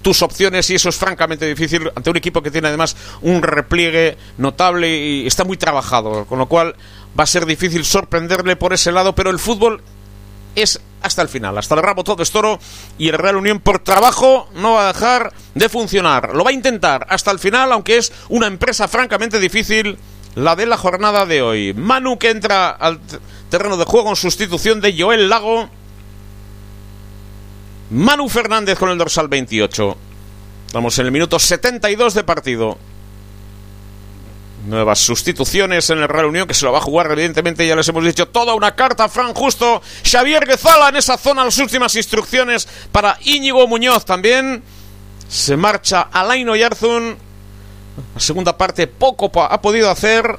tus opciones y eso es francamente difícil ante un equipo que tiene además un repliegue notable y está muy trabajado. Con lo cual va a ser difícil sorprenderle por ese lado, pero el fútbol es hasta el final, hasta el rabo todo es toro y el Real Unión por trabajo no va a dejar de funcionar. Lo va a intentar hasta el final, aunque es una empresa francamente difícil la de la jornada de hoy. Manu que entra al terreno de juego en sustitución de Joel Lago. Manu Fernández con el dorsal 28. Estamos en el minuto 72 de partido. Nuevas sustituciones en el Real Unión que se lo va a jugar, evidentemente, ya les hemos dicho, toda una carta. Fran Justo, Xavier Guezala en esa zona, las últimas instrucciones para Íñigo Muñoz también. Se marcha Alaino Yarzun la segunda parte poco ha podido hacer.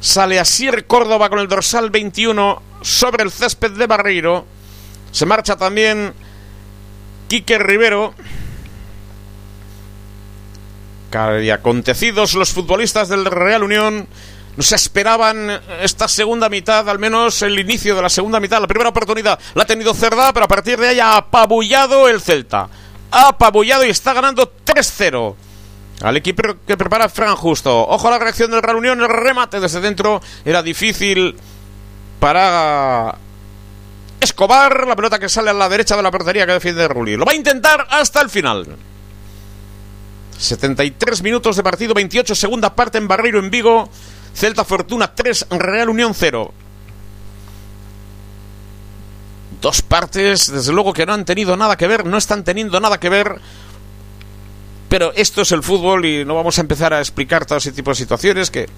Sale Asier Córdoba con el dorsal 21 sobre el césped de Barreiro. Se marcha también Quique Rivero. Y acontecidos los futbolistas del Real Unión. No se esperaban esta segunda mitad, al menos el inicio de la segunda mitad. La primera oportunidad la ha tenido Cerda, pero a partir de ahí ha apabullado el Celta. Ha apabullado y está ganando 3-0 al equipo que prepara Fran Justo. Ojo a la reacción del Real Unión, el remate desde dentro era difícil para Escobar, la pelota que sale a la derecha de la portería que defiende Rulli. Lo va a intentar hasta el final. 73 minutos de partido, 28 segunda parte en Barreiro en Vigo. Celta Fortuna 3, Real Unión 0. Dos partes, desde luego que no han tenido nada que ver, no están teniendo nada que ver pero esto es el fútbol y no vamos a empezar a explicar todo ese tipo de situaciones que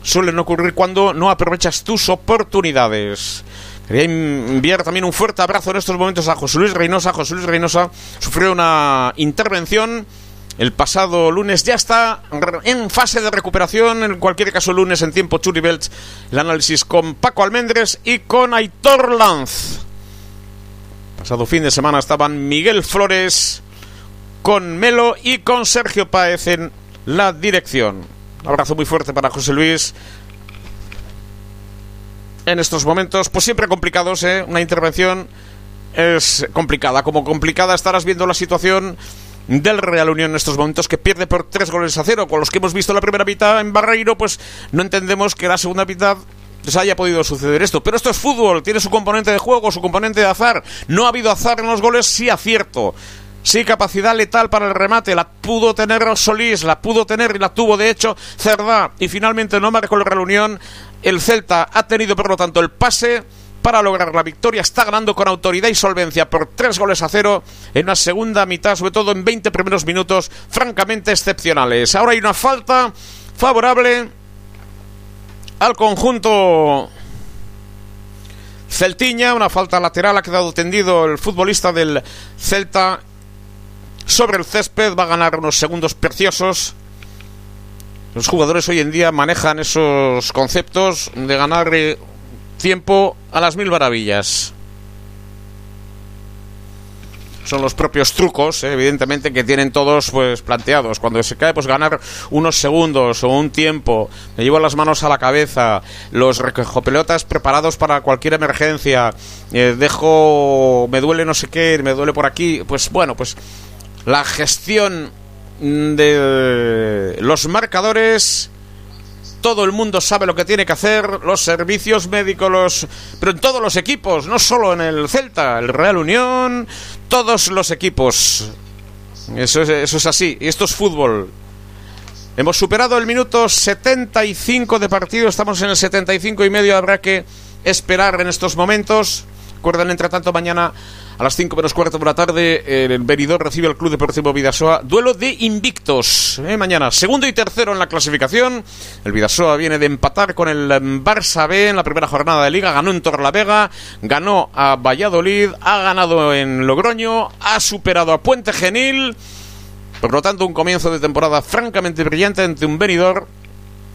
suelen ocurrir cuando no aprovechas tus oportunidades. Quería enviar también un fuerte abrazo en estos momentos a José Luis Reynosa. José Luis Reynosa sufrió una intervención el pasado lunes. Ya está en fase de recuperación. En cualquier caso, lunes en tiempo Churi Belch. El análisis con Paco Almendres y con Aitor Lanz. Pasado fin de semana estaban Miguel Flores con Melo y con Sergio Páez en la dirección. Un abrazo muy fuerte para José Luis. En estos momentos, pues siempre complicados, ¿eh? Una intervención es complicada. Como complicada estarás viendo la situación del Real Unión en estos momentos que pierde por tres goles a cero. Con los que hemos visto la primera mitad en Barreiro, pues no entendemos que la segunda mitad les haya podido suceder esto. Pero esto es fútbol, tiene su componente de juego, su componente de azar. No ha habido azar en los goles, sí acierto. Sí, capacidad letal para el remate, la pudo tener Solís, la pudo tener y la tuvo de hecho Cerdá. Y finalmente no marcó la reunión. El Celta ha tenido por lo tanto el pase para lograr la victoria. Está ganando con autoridad y solvencia por tres goles a cero en una segunda mitad, sobre todo en 20 primeros minutos, francamente excepcionales. Ahora hay una falta favorable al conjunto Celtiña, una falta lateral, ha quedado tendido el futbolista del Celta sobre el césped, va a ganar unos segundos preciosos. Los jugadores hoy en día manejan esos conceptos de ganar eh, tiempo a las mil maravillas. son los propios trucos, eh, evidentemente, que tienen todos pues planteados. Cuando se cae, pues ganar unos segundos o un tiempo, me llevo las manos a la cabeza, los recojopelotas preparados para cualquier emergencia, eh, dejo, me duele no sé qué, me duele por aquí, pues bueno, pues la gestión de los marcadores todo el mundo sabe lo que tiene que hacer, los servicios médicos, los... pero en todos los equipos, no solo en el Celta, el Real Unión, todos los equipos. Eso es, así, y esto es fútbol. Hemos superado el minuto 75 de partido, estamos en el 75 y medio, habrá que esperar en estos momentos. Recuerden, entre tanto, mañana a las 5 menos cuarto de la tarde, el Benidorm recibe al Club Deportivo Vidasoa. Duelo de invictos. ¿eh? Mañana, segundo y tercero en la clasificación. El Vidasoa viene de empatar con el Barça B en la primera jornada de Liga. Ganó en Torlavega, ganó a Valladolid, ha ganado en Logroño, ha superado a Puente Genil. Por lo tanto, un comienzo de temporada francamente brillante ante un Benidorm.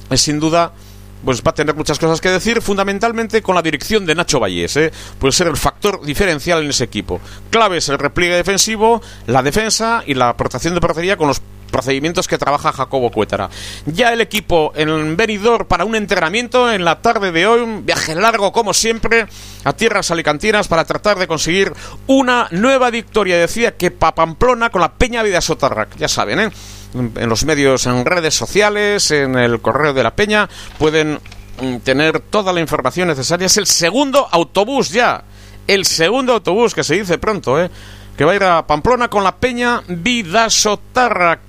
Es sin duda pues va a tener muchas cosas que decir, fundamentalmente con la dirección de Nacho Vallés. ¿eh? Puede ser el factor diferencial en ese equipo. Clave es el repliegue defensivo, la defensa y la aportación de portería con los procedimientos que trabaja Jacobo Cuétara. Ya el equipo en Benidorm para un entrenamiento en la tarde de hoy, un viaje largo como siempre a tierras alicantinas para tratar de conseguir una nueva victoria. Decía que Papamplona con la Peña Vida Sotarrac, ya saben, ¿eh? En los medios, en redes sociales, en el correo de la Peña, pueden mm, tener toda la información necesaria. Es el segundo autobús ya, el segundo autobús que se dice pronto, ¿eh? que va a ir a Pamplona con la Peña Vidasotarrac.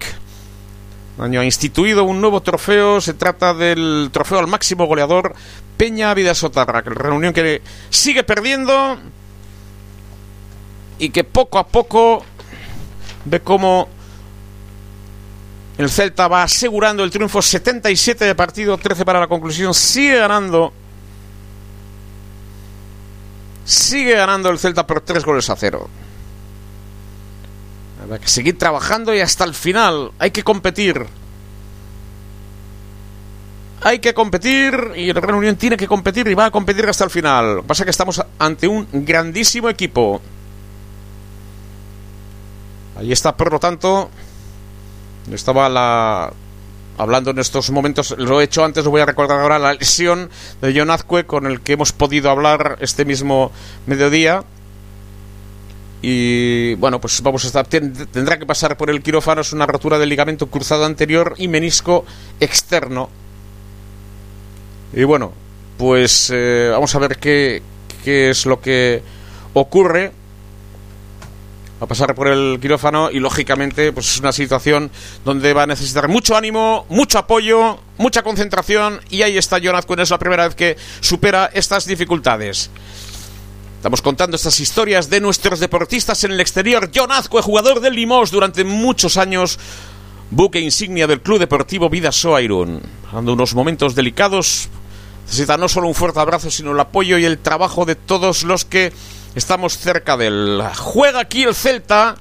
Año ha instituido un nuevo trofeo, se trata del trofeo al máximo goleador Peña Vidasotarrac, la reunión que sigue perdiendo y que poco a poco ve cómo el Celta va asegurando el triunfo 77 de partido, 13 para la conclusión. Sigue ganando. Sigue ganando el Celta por 3 goles a 0. Hay que seguir trabajando y hasta el final. Hay que competir. Hay que competir y el Real Unión tiene que competir y va a competir hasta el final. Pasa que estamos ante un grandísimo equipo. Ahí está, por lo tanto, estaba la, hablando en estos momentos, lo he hecho antes, lo voy a recordar ahora, la lesión de John Azcue con el que hemos podido hablar este mismo mediodía. Y bueno, pues vamos a estar, tendrá que pasar por el quirófano, es una rotura del ligamento cruzado anterior y menisco externo. Y bueno, pues eh, vamos a ver qué, qué es lo que ocurre a pasar por el quirófano y lógicamente pues es una situación donde va a necesitar mucho ánimo, mucho apoyo, mucha concentración y ahí está Jonathan, es la primera vez que supera estas dificultades. Estamos contando estas historias de nuestros deportistas en el exterior. John Azcue, jugador del Limos durante muchos años, buque insignia del Club Deportivo Vidasoa Irún. Dando unos momentos delicados, necesita no solo un fuerte abrazo, sino el apoyo y el trabajo de todos los que Estamos cerca del. Juega aquí el Celta.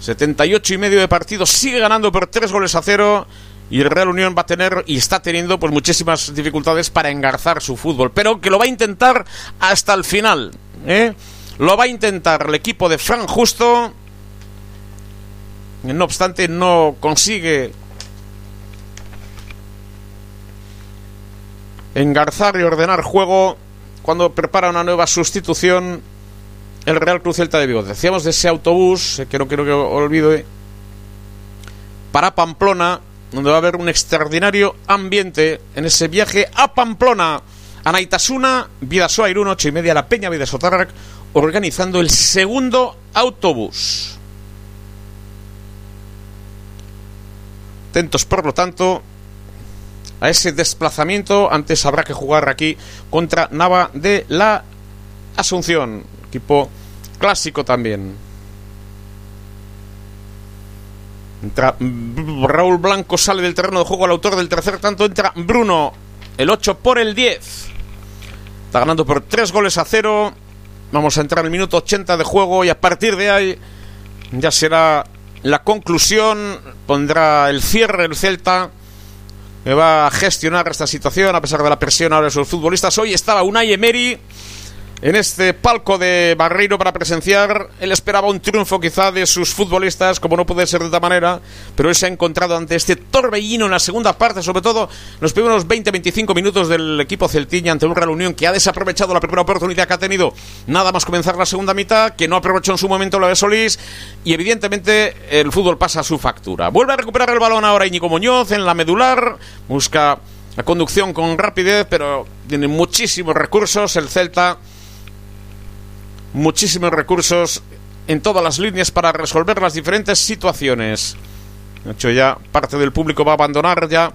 78 y medio de partido. Sigue ganando por 3 goles a 0. Y el Real Unión va a tener y está teniendo pues muchísimas dificultades para engarzar su fútbol. Pero que lo va a intentar hasta el final. ¿eh? Lo va a intentar el equipo de Fran Justo. No obstante, no consigue engarzar y ordenar juego cuando prepara una nueva sustitución el Real Cruz Celta de Vigo. Decíamos de ese autobús, eh, que no quiero que olvide, para Pamplona, donde va a haber un extraordinario ambiente en ese viaje a Pamplona. Anaitasuna, Vidasoa Irún, ocho y media, La Peña Vidasotarrac, organizando el segundo autobús. Atentos, por lo tanto, a ese desplazamiento. Antes habrá que jugar aquí contra Nava de la Asunción, equipo clásico también. Entra Raúl Blanco, sale del terreno de juego al autor del tercer tanto. Entra Bruno, el 8 por el 10. Está ganando por 3 goles a 0. Vamos a entrar en el minuto 80 de juego y a partir de ahí ya será la conclusión. Pondrá el cierre el Celta me va a gestionar esta situación a pesar de la presión ahora de sus futbolistas. Hoy estaba Unai Emery en este palco de Barreiro para presenciar. Él esperaba un triunfo quizá de sus futbolistas, como no puede ser de otra manera, pero él se ha encontrado ante este torbellino en la segunda parte, sobre todo los primeros 20-25 minutos del equipo celtiña ante un Real Unión que ha desaprovechado la primera oportunidad que ha tenido nada más comenzar la segunda mitad, que no aprovechó en su momento lo de Solís y evidentemente el fútbol pasa a su factura. Vuelve a recuperar el balón ahora Íñigo Muñoz en la medular, busca la conducción con rapidez, pero tiene muchísimos recursos el Celta muchísimos recursos en todas las líneas para resolver las diferentes situaciones. De hecho, ya parte del público va a abandonar ya,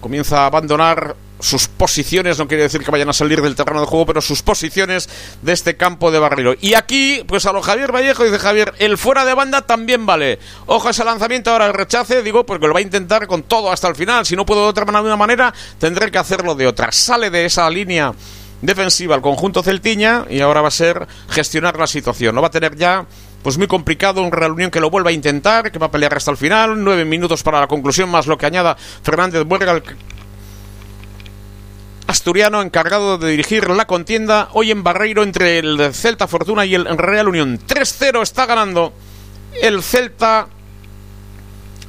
comienza a abandonar sus posiciones, no quiere decir que vayan a salir del terreno de juego, pero sus posiciones de este campo de barrilo. Y aquí, pues a lo Javier Vallejo dice Javier, el fuera de banda también vale. Ojo a ese lanzamiento, ahora el rechace, digo, porque lo va a intentar con todo hasta el final. Si no puedo de otra manera, tendré que hacerlo de otra. Sale de esa línea defensiva al conjunto celtiña y ahora va a ser gestionar la situación. No va a tener ya pues muy complicado un reunión que lo vuelva a intentar, que va a pelear hasta el final, nueve minutos para la conclusión, más lo que añada Fernández Buerga, asturiano encargado de dirigir la contienda hoy en Barreiro entre el Celta Fortuna y el Real Unión. 3-0 está ganando el Celta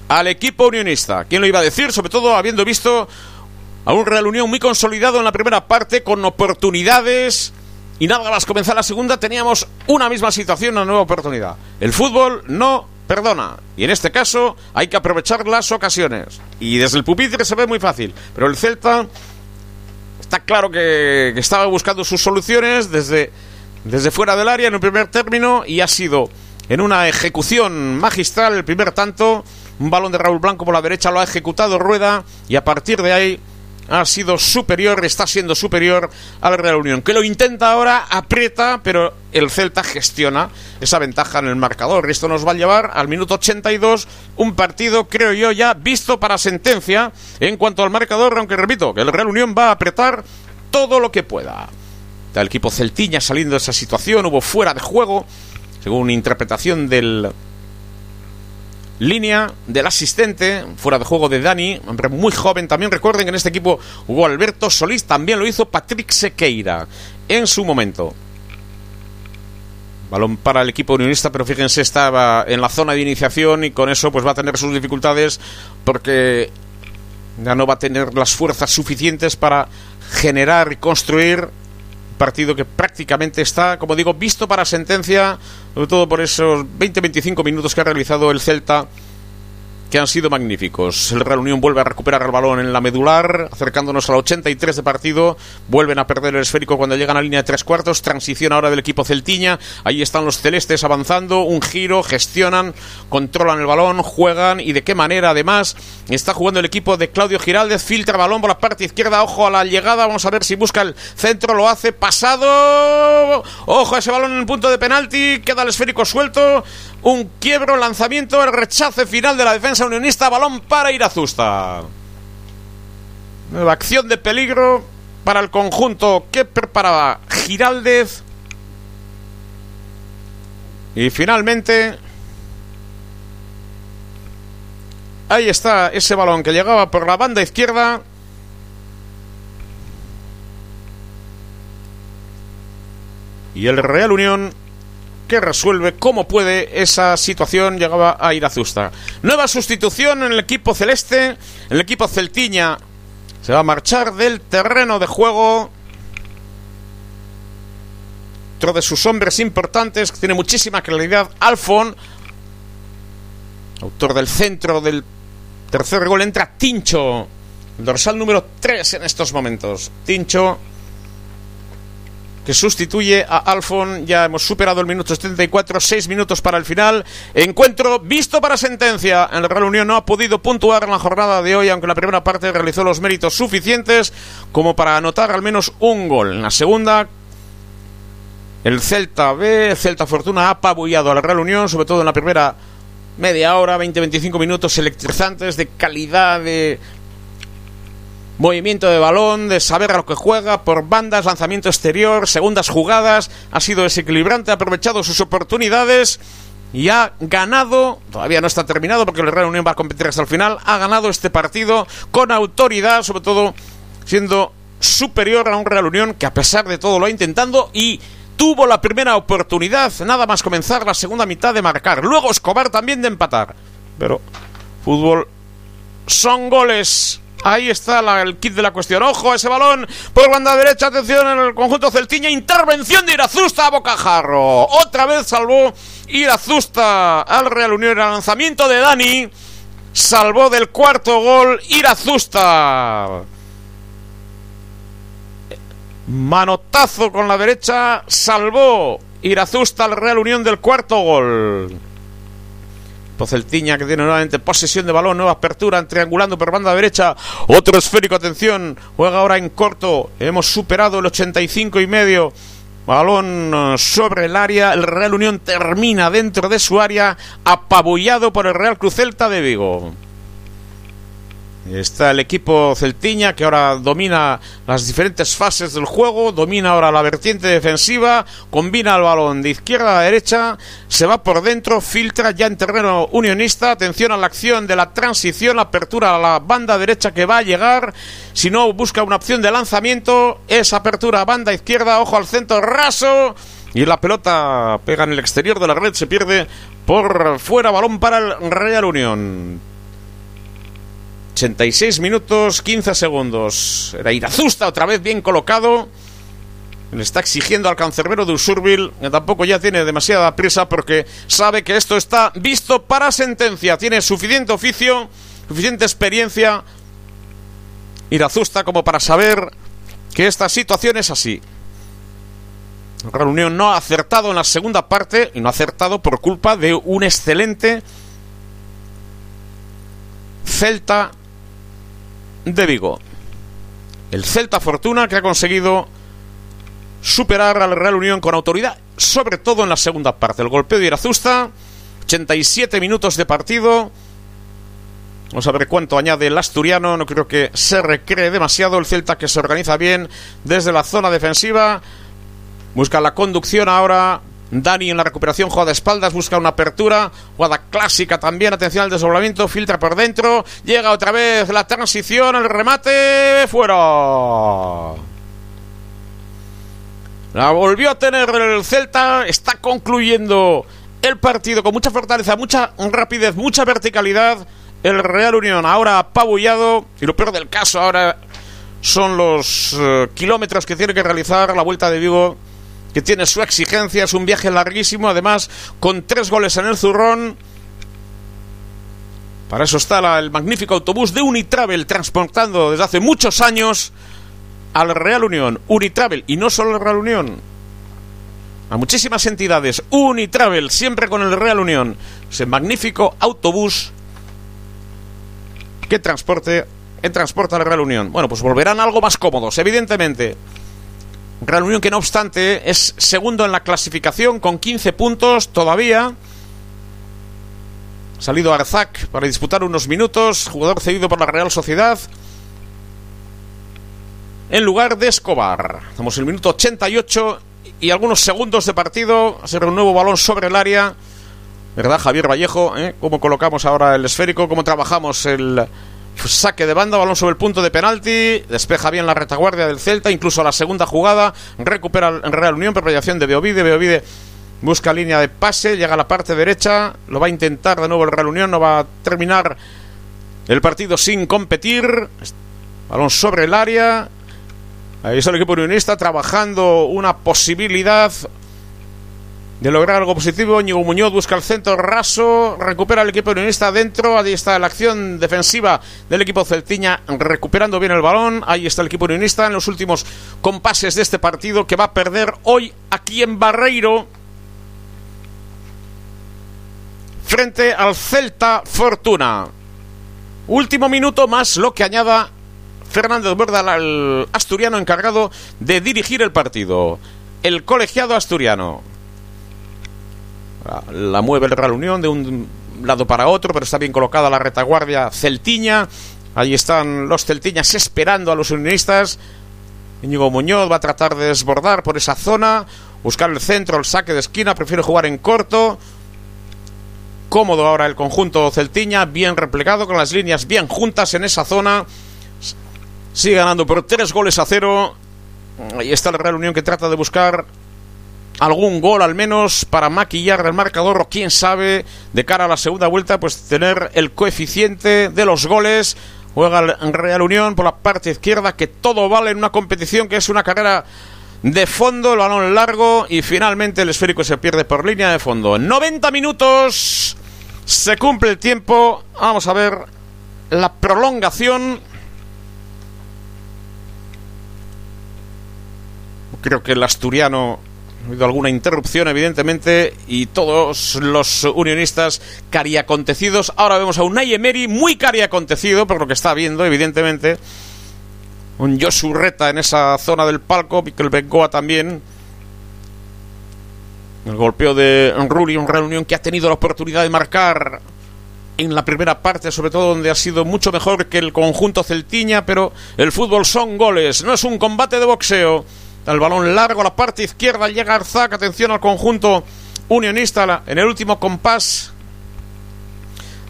al equipo unionista. ¿Quién lo iba a decir? Sobre todo habiendo visto a un Real Unión muy consolidado en la primera parte, con oportunidades. Y nada más comenzar la segunda, teníamos una misma situación, una nueva oportunidad. El fútbol no perdona. Y en este caso hay que aprovechar las ocasiones. Y desde el pupitre se ve muy fácil. Pero el Celta está claro que, estaba buscando sus soluciones desde, desde fuera del área en un primer término y ha sido en una ejecución magistral el primer tanto. Un balón de Raúl Blanco por la derecha lo ha ejecutado Rueda y a partir de ahí ha sido superior, está siendo superior al Real Unión, que lo intenta ahora, aprieta, pero el Celta gestiona esa ventaja en el marcador. Esto nos va a llevar al minuto 82, un partido, creo yo, ya visto para sentencia en cuanto al marcador, aunque repito, que el Real Unión va a apretar todo lo que pueda. El equipo celtiña saliendo de esa situación, hubo fuera de juego, según interpretación del línea del asistente, fuera de juego de Dani, hombre muy joven también. Recuerden que en este equipo jugó Alberto Solís, también lo hizo Patrick Sequeira en su momento. Balón para el equipo unionista, pero fíjense, estaba en la zona de iniciación y con eso pues va a tener sus dificultades porque ya no va a tener las fuerzas suficientes para generar y construir partido que prácticamente está, como digo, visto para sentencia, sobre todo por esos 20-25 minutos que ha realizado el Celta que han sido magníficos. El Real Unión vuelve a recuperar el balón en la medular, acercándonos al 83 de partido. Vuelven a perder el esférico cuando llegan a línea de tres cuartos. Transición ahora del equipo celtiña. Ahí están los celestes avanzando. Un giro, gestionan, controlan el balón, juegan y de qué manera además está jugando el equipo de Claudio Giraldez. Filtra balón por la parte izquierda. Ojo a la llegada. Vamos a ver si busca el centro. Lo hace pasado. Ojo a ese balón en el punto de penalti. Queda el esférico suelto un quiebro, lanzamiento, el rechace final de la defensa unionista, balón para Irazusta. Nueva acción de peligro para el conjunto que preparaba Giraldez. Y finalmente, ahí está ese balón que llegaba por la banda izquierda. Y el Real Unión que resuelve como puede esa situación llegaba a ir Irazusta. Nueva sustitución en el equipo celeste, el equipo celtiña se va a marchar del terreno de juego. Otro de sus hombres importantes, que tiene muchísima claridad, Alfon, autor del centro del tercer gol, entra Tincho, el dorsal número 3 en estos momentos. Tincho que sustituye a Alfon. Ya hemos superado el minuto 74, seis minutos para el final. Encuentro visto para sentencia. El Real Unión no ha podido puntuar en la jornada de hoy, aunque en la primera parte realizó los méritos suficientes como para anotar al menos un gol. En la segunda, el Celta B, Celta Fortuna ha apabullado al Real Unión, sobre todo en la primera media hora, 20-25 minutos electrizantes de calidad, de movimiento de balón, de saber a lo que juega, por bandas, lanzamiento exterior, segundas jugadas, ha sido desequilibrante, ha aprovechado sus oportunidades y ha ganado, todavía no está terminado porque el Real Unión va a competir hasta el final, ha ganado este partido con autoridad, sobre todo siendo superior a un Real Unión que a pesar de todo lo ha intentando y tuvo la primera oportunidad, nada más comenzar la segunda mitad de marcar. Luego Escobar también de empatar. Pero fútbol son goles. Ahí está el kit de la cuestión. Ojo, ese balón por banda derecha. Atención en el conjunto Celtiña. Intervención de Irazusta a Bocajarro. Otra vez salvó Irazusta al Real Unión. El lanzamiento de Dani salvó del cuarto gol Irazusta. Manotazo con la derecha salvó Irazusta al Real Unión del cuarto gol. Celtiña que tiene nuevamente posesión de balón, nueva apertura, triangulando por banda derecha. Otro esférico, atención, juega ahora en corto. Hemos superado el 85 y medio. Balón eh, sobre el área. El Real Unión termina dentro de su área, apabullado por el Real Cruz Celta de Vigo. Está el equipo celtiña que ahora domina las diferentes fases del juego, domina ahora la vertiente defensiva, combina el balón de izquierda a derecha, se va por dentro, filtra ya en terreno unionista, atención a la acción de la transición, apertura a la banda derecha que va a llegar, si no busca una opción de lanzamiento, es apertura a banda izquierda, ojo al centro raso y la pelota pega en el exterior de la red, se pierde por fuera, balón para el Real Unión. 86 minutos, 15 segundos. Era Irazusta otra vez bien colocado. Le está exigiendo al cancerbero de Usurbil, tampoco ya tiene demasiada prisa porque sabe que esto está visto para sentencia. Tiene suficiente oficio, suficiente experiencia Irazusta como para saber que esta situación es así. La reunión no ha acertado en la segunda parte y no ha acertado por culpa de un excelente Celta de Vigo. El Celta Fortuna que ha conseguido superar al Real Unión con autoridad, sobre todo en la segunda parte. El golpeo de Irazusta, 87 minutos de partido. Vamos a ver cuánto añade el asturiano. No creo que se recree demasiado. El Celta que se organiza bien desde la zona defensiva. Busca la conducción ahora Dani en la recuperación juega de espaldas, busca una apertura, jugada clásica también, atención al desdoblamiento, filtra por dentro, llega otra vez la transición, el remate, fuera. La volvió a tener el Celta, está concluyendo el partido con mucha fortaleza, mucha rapidez, mucha verticalidad. El Real Unión ahora apabullado y lo peor del caso ahora son los eh, kilómetros que tiene que realizar la vuelta de Vigo que tiene su exigencia, es un viaje larguísimo, además con tres goles en el zurrón. Para eso está el magnífico autobús de Unitravel transportando desde hace muchos años al Real Unión. Unitravel, y no solo el Real Unión, a muchísimas entidades. Unitravel, siempre con el Real Unión. Ese magnífico autobús que transporte, que transporta al Real Unión. Bueno, pues volverán algo más cómodos, evidentemente. Real Unión que no obstante es segundo en la clasificación con 15 puntos todavía. Salido Arzac para disputar unos minutos, jugador cedido por la Real Sociedad. En lugar de Escobar. Estamos en el minuto 88 y algunos segundos de partido. Será un nuevo balón sobre el área. ¿Verdad, Javier Vallejo? ¿Eh? ¿Cómo colocamos ahora el esférico? ¿Cómo trabajamos el, Saque de banda, balón sobre el punto de penalti, despeja bien la retaguardia del Celta, incluso la segunda jugada, recupera en Real Unión, preparación de Beovide, Beovide busca línea de pase, llega a la parte derecha, lo va a intentar de nuevo el Real Unión, no va a terminar el partido sin competir, balón sobre el área, ahí está el equipo unionista trabajando una posibilidad, de lograr algo positivo. Ñigo Muñoz busca el centro raso, recupera el equipo unionista dentro. Ahí está la acción defensiva del equipo celtiña, recuperando bien el balón. Ahí está el equipo unionista en los últimos compases de este partido que va a perder hoy aquí en Barreiro. Frente al Celta Fortuna. Último minuto más lo que añada Fernández Bordal al asturiano encargado de dirigir el partido. El colegiado asturiano. La mueve el Real Unión de un lado para otro, pero está bien colocada la retaguardia celtiña. Ahí están los celtiñas esperando a los unionistas. Íñigo Muñoz va a tratar de desbordar por esa zona, buscar el centro, el saque de esquina, prefiere jugar en corto. Cómodo ahora el conjunto celtiña, bien replegado, con las líneas bien juntas en esa zona. Sigue ganando por tres goles a cero. Ahí está la Real Unión que trata de buscar algún gol al menos para maquillar el marcador o quién sabe de cara a la segunda vuelta pues tener el coeficiente de los goles juega el Real Unión por la parte izquierda que todo vale en una competición que es una carrera de fondo, el balón largo y finalmente el esférico se pierde por línea de fondo. 90 minutos, se cumple el tiempo, vamos a ver la prolongación. Creo que el asturiano habido alguna interrupción, evidentemente, y todos los unionistas cariacontecidos. Ahora vemos a un Emery muy cariacontecido, por lo que está viendo, evidentemente un Josu Reta en esa zona del palco, Mikel Bengoa también. El golpeo de Rulli, un reunión que ha tenido la oportunidad de marcar en la primera parte, sobre todo donde ha sido mucho mejor que el conjunto celtiña, pero el fútbol son goles, no es un combate de boxeo. El balón largo a la parte izquierda, llega Arzac, atención al conjunto unionista en el último compás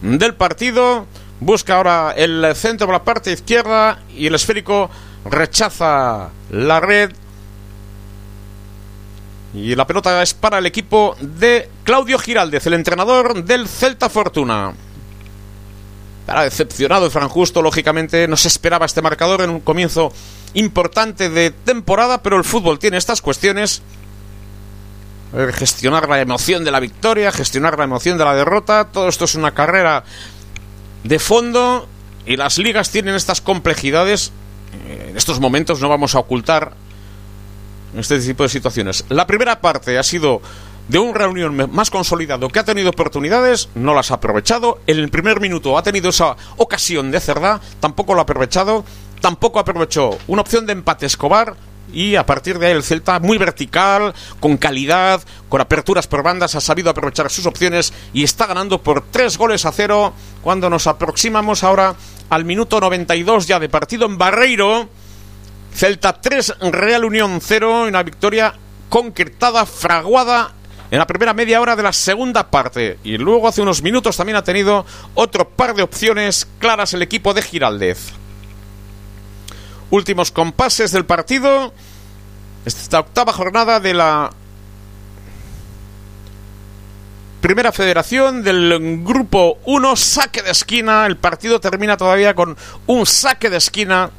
del partido. Busca ahora el centro por la parte izquierda y el esférico rechaza la red. Y la pelota es para el equipo de Claudio Giraldez, el entrenador del Celta Fortuna. Estará decepcionado Fran Justo, lógicamente. No se esperaba este marcador en un comienzo importante de temporada, pero el fútbol tiene estas cuestiones. Gestionar la emoción de la victoria, gestionar la emoción de la derrota. Todo esto es una carrera de fondo y las ligas tienen estas complejidades. En estos momentos no vamos a ocultar este tipo de situaciones. La primera parte ha sido de un reunión más consolidado que ha tenido oportunidades, no las ha aprovechado. En el primer minuto ha tenido esa ocasión de cerda, tampoco lo ha aprovechado. Tampoco aprovechó una opción de empate Escobar, y a partir de ahí el Celta muy vertical, con calidad, con aperturas por bandas, ha sabido aprovechar sus opciones y está ganando por tres goles a cero cuando nos aproximamos ahora al minuto 92 ya de partido en Barreiro. Celta 3, Real Unión 0, una victoria concretada, fraguada en la primera media hora de la segunda parte. Y luego hace unos minutos también ha tenido otro par de opciones claras el equipo de Giraldez últimos compases del partido. Esta octava jornada de la Primera Federación del Grupo 1, saque de esquina. El partido termina todavía con un saque de esquina.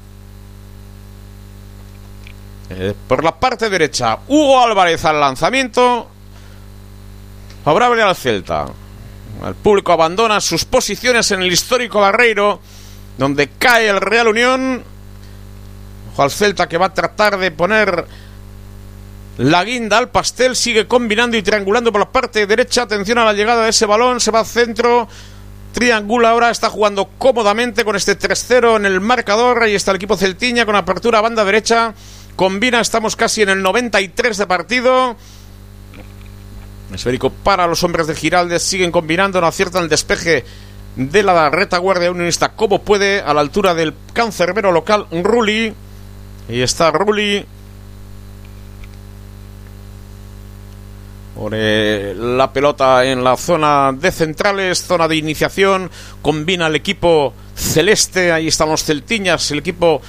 Eh, por la parte derecha, Hugo Álvarez al lanzamiento. Favorable al Celta. El público abandona sus posiciones en el histórico Barreiro, donde cae el Real Unión al Celta que va a tratar de poner la guinda al pastel. Sigue combinando y triangulando por la parte derecha. Atención a la llegada de ese balón. Se va al centro. Triangula ahora, está jugando cómodamente con este 3-0 en el marcador. Ahí está el equipo Celtiña con apertura a banda derecha. Combina, estamos casi en el 93 de partido. Esférico para los hombres de Giraldes. Siguen combinando, no aciertan el despeje de la retaguardia unionista como puede a la altura del cancerbero local Rulli. Y está Rulli. Pone la pelota en la zona de centrales, zona de iniciación. Combina el equipo celeste. Ahí están los celtiñas. El equipo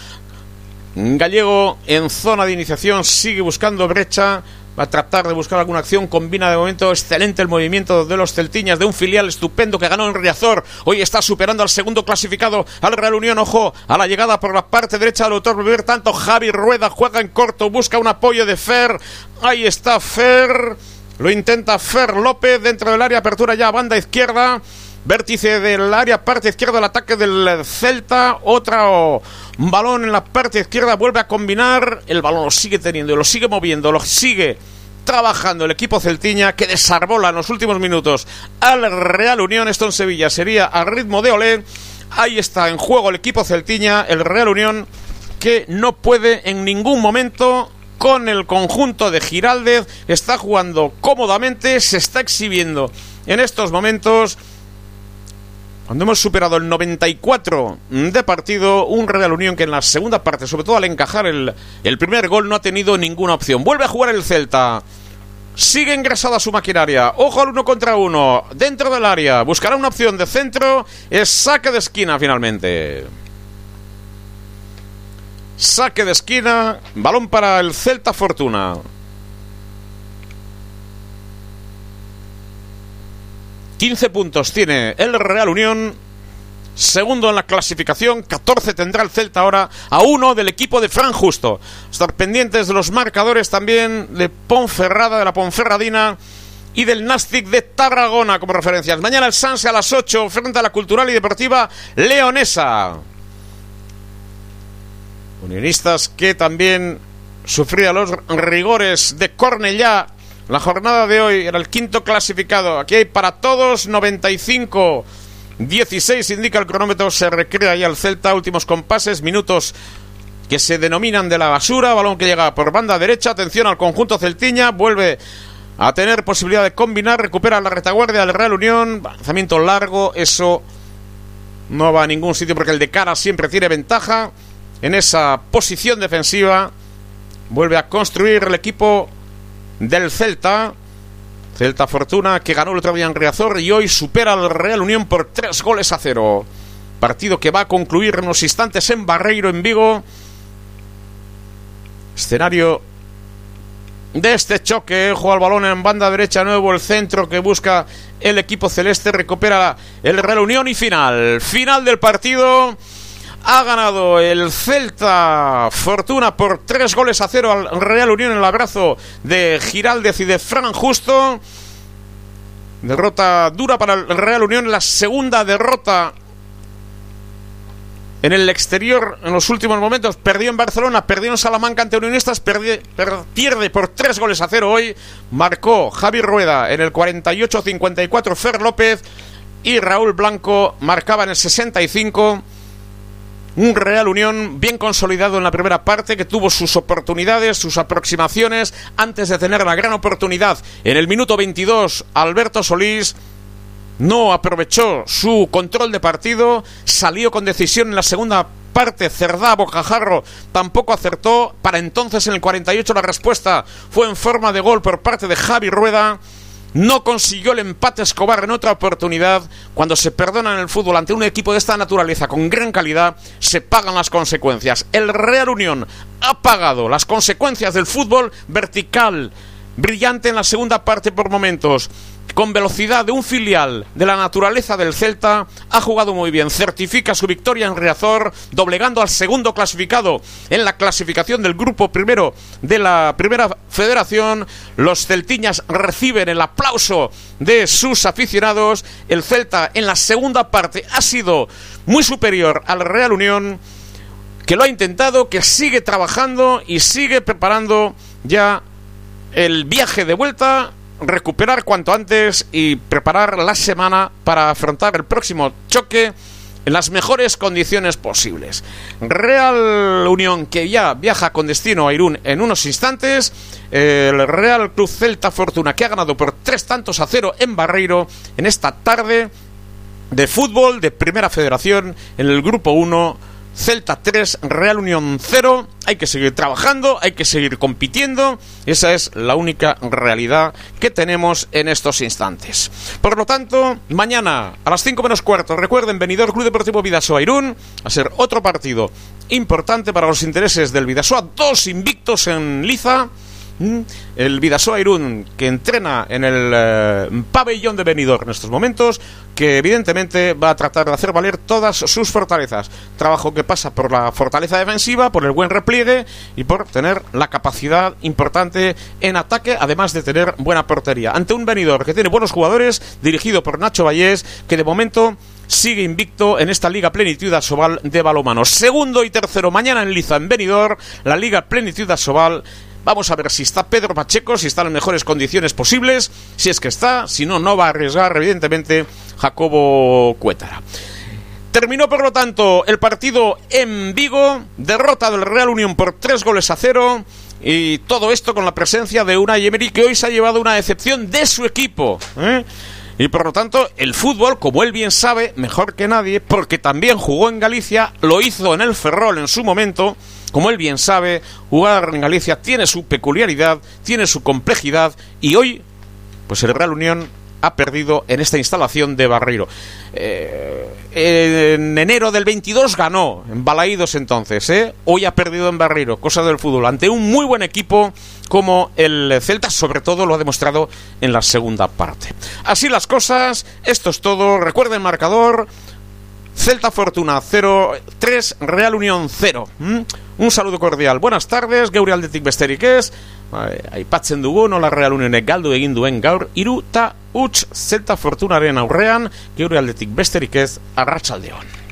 gallego en zona de iniciación sigue buscando brecha va a tratar de buscar alguna acción, combina de momento excelente el movimiento de los celtiñas, de un filial estupendo que ganó en Riazor, hoy está superando al segundo clasificado, al Real Unión, ojo, a la llegada por la parte derecha del autor. Vivir, tanto Javi Rueda juega en corto, busca un apoyo de Fer, ahí está Fer, lo intenta Fer López dentro del área, apertura ya a banda izquierda, vértice del área, parte izquierda del ataque del Celta, otro balón en la parte izquierda, vuelve a combinar, el balón lo sigue teniendo, lo sigue moviendo, lo sigue trabajando el equipo celtiña que desarbola en los últimos minutos al Real Unión, esto en Sevilla sería a ritmo de Olé, ahí está en juego el equipo celtiña, el Real Unión que no puede en ningún momento con el conjunto de Giraldez, está jugando cómodamente, se está exhibiendo en estos momentos cuando hemos superado el 94 de partido, un Real Unión que en la segunda parte, sobre todo al encajar el, el primer gol, no ha tenido ninguna opción. Vuelve a jugar el Celta. Sigue ingresada su maquinaria. Ojo al uno contra uno. Dentro del área. Buscará una opción de centro. Es saque de esquina finalmente. Saque de esquina, balón para el Celta Fortuna. 15 puntos tiene el Real Unión. Segundo en la clasificación, 14 tendrá el Celta ahora a uno del equipo de Fran Justo. Estar pendientes de los marcadores también de Ponferrada, de la Ponferradina y del Nastic de Tarragona como referencias. Mañana el Sanse a las 8 frente a la Cultural y Deportiva Leonesa. Unionistas que también sufría los rigores de Cornellá. La jornada de hoy era el quinto clasificado. Aquí hay para todos 95. 16 indica el cronómetro. Se recrea ya el Celta. Últimos compases, minutos que se denominan de la basura. Balón que llega por banda derecha. Atención al conjunto Celtiña. Vuelve a tener posibilidad de combinar. Recupera la retaguardia del Real Unión. Lanzamiento largo. Eso no va a ningún sitio porque el de cara siempre tiene ventaja en esa posición defensiva. Vuelve a construir el equipo del Celta. Celta Fortuna que ganó el otro día en Riazor y hoy supera al Real Unión por tres goles a cero. Partido que va a concluir en unos instantes en Barreiro, en Vigo. Escenario de este choque. Juega el balón en banda derecha, nuevo el centro que busca el equipo celeste. Recupera el Real Unión y final. Final del partido. Ha ganado el Celta Fortuna por tres goles a cero al Real Unión en el abrazo de Giraldez y de Fran Justo. Derrota dura para el Real Unión, la segunda derrota en el exterior en los últimos momentos. Perdió en Barcelona, perdió en Salamanca ante Unionistas, pierde por tres goles a cero hoy. Marcó Javi Rueda en el 48-54, Fer López y Raúl Blanco marcaba en el 65. Un Real Unión bien consolidado en la primera parte, que tuvo sus oportunidades, sus aproximaciones, antes de tener la gran oportunidad. En el minuto 22, Alberto Solís no aprovechó su control de partido, salió con decisión en la segunda parte, Cerdá, Bocajarro tampoco acertó. Para entonces, en el 48, la respuesta fue en forma de gol por parte de Javi Rueda. No consiguió el empate Escobar en otra oportunidad. Cuando se perdona en el fútbol ante un equipo de esta naturaleza con gran calidad, se pagan las consecuencias. El Real Unión ha pagado las consecuencias del fútbol vertical, brillante en la segunda parte por momentos con velocidad de un filial de la naturaleza del Celta, ha jugado muy bien. Certifica su victoria en Reazor, doblegando al segundo clasificado en la clasificación del grupo primero de la primera federación. Los celtiñas reciben el aplauso de sus aficionados. El Celta en la segunda parte ha sido muy superior al Real Unión, que lo ha intentado, que sigue trabajando y sigue preparando ya el viaje de vuelta recuperar cuanto antes y preparar la semana para afrontar el próximo choque en las mejores condiciones posibles. Real Unión que ya viaja con destino a Irún en unos instantes. El Real Club Celta Fortuna que ha ganado por tres tantos a cero en Barreiro en esta tarde de fútbol de Primera Federación en el Grupo 1 Celta 3, Real Unión 0. Hay que seguir trabajando, hay que seguir compitiendo. Esa es la única realidad que tenemos en estos instantes. Por lo tanto, mañana a las 5 menos cuarto, recuerden, venidor Club Deportivo Vidasoa Irún, a ser otro partido importante para los intereses del Vidasoa. Dos invictos en Liza. El Vidasoa Irún, que entrena en el eh, pabellón de Benidorm en estos momentos, que evidentemente va a tratar de hacer valer todas sus fortalezas. Trabajo que pasa por la fortaleza defensiva, por el buen repliegue y por tener la capacidad importante en ataque, además de tener buena portería. Ante un Benidorm que tiene buenos jugadores, dirigido por Nacho Vallés, que de momento sigue invicto en esta Liga Plenitud Asobal de balomano. Segundo y tercero mañana en Liza, en Benidorm, la Liga Plenitud Asobal Vamos a ver si está Pedro Pacheco, si está en las mejores condiciones posibles, si es que está, si no, no va a arriesgar, evidentemente, Jacobo Cuétara. Terminó, por lo tanto, el partido en Vigo, derrota del Real Unión por tres goles a cero. Y todo esto con la presencia de una Emery que hoy se ha llevado una decepción de su equipo. ¿eh? Y por lo tanto, el fútbol, como él bien sabe, mejor que nadie, porque también jugó en Galicia, lo hizo en el Ferrol en su momento, como él bien sabe, jugar en Galicia tiene su peculiaridad, tiene su complejidad y hoy, pues el Real Unión ha perdido en esta instalación de Barreiro. Eh, en enero del 22 ganó en Balaídos entonces, ¿eh? hoy ha perdido en Barreiro, cosa del fútbol, ante un muy buen equipo como el Celta, sobre todo lo ha demostrado en la segunda parte. Así las cosas, esto es todo, recuerden marcador. Celta Fortuna 0, 3, Real Unión 0. Un saludo cordial. Buenas tardes, geure aldetik besterik ez. Aipatzen dugu nola Real Unionek galdu egin duen gaur, iru ta huts Celta Fortunaren aurrean, geure aldetik besterik ez, arratsaldeon.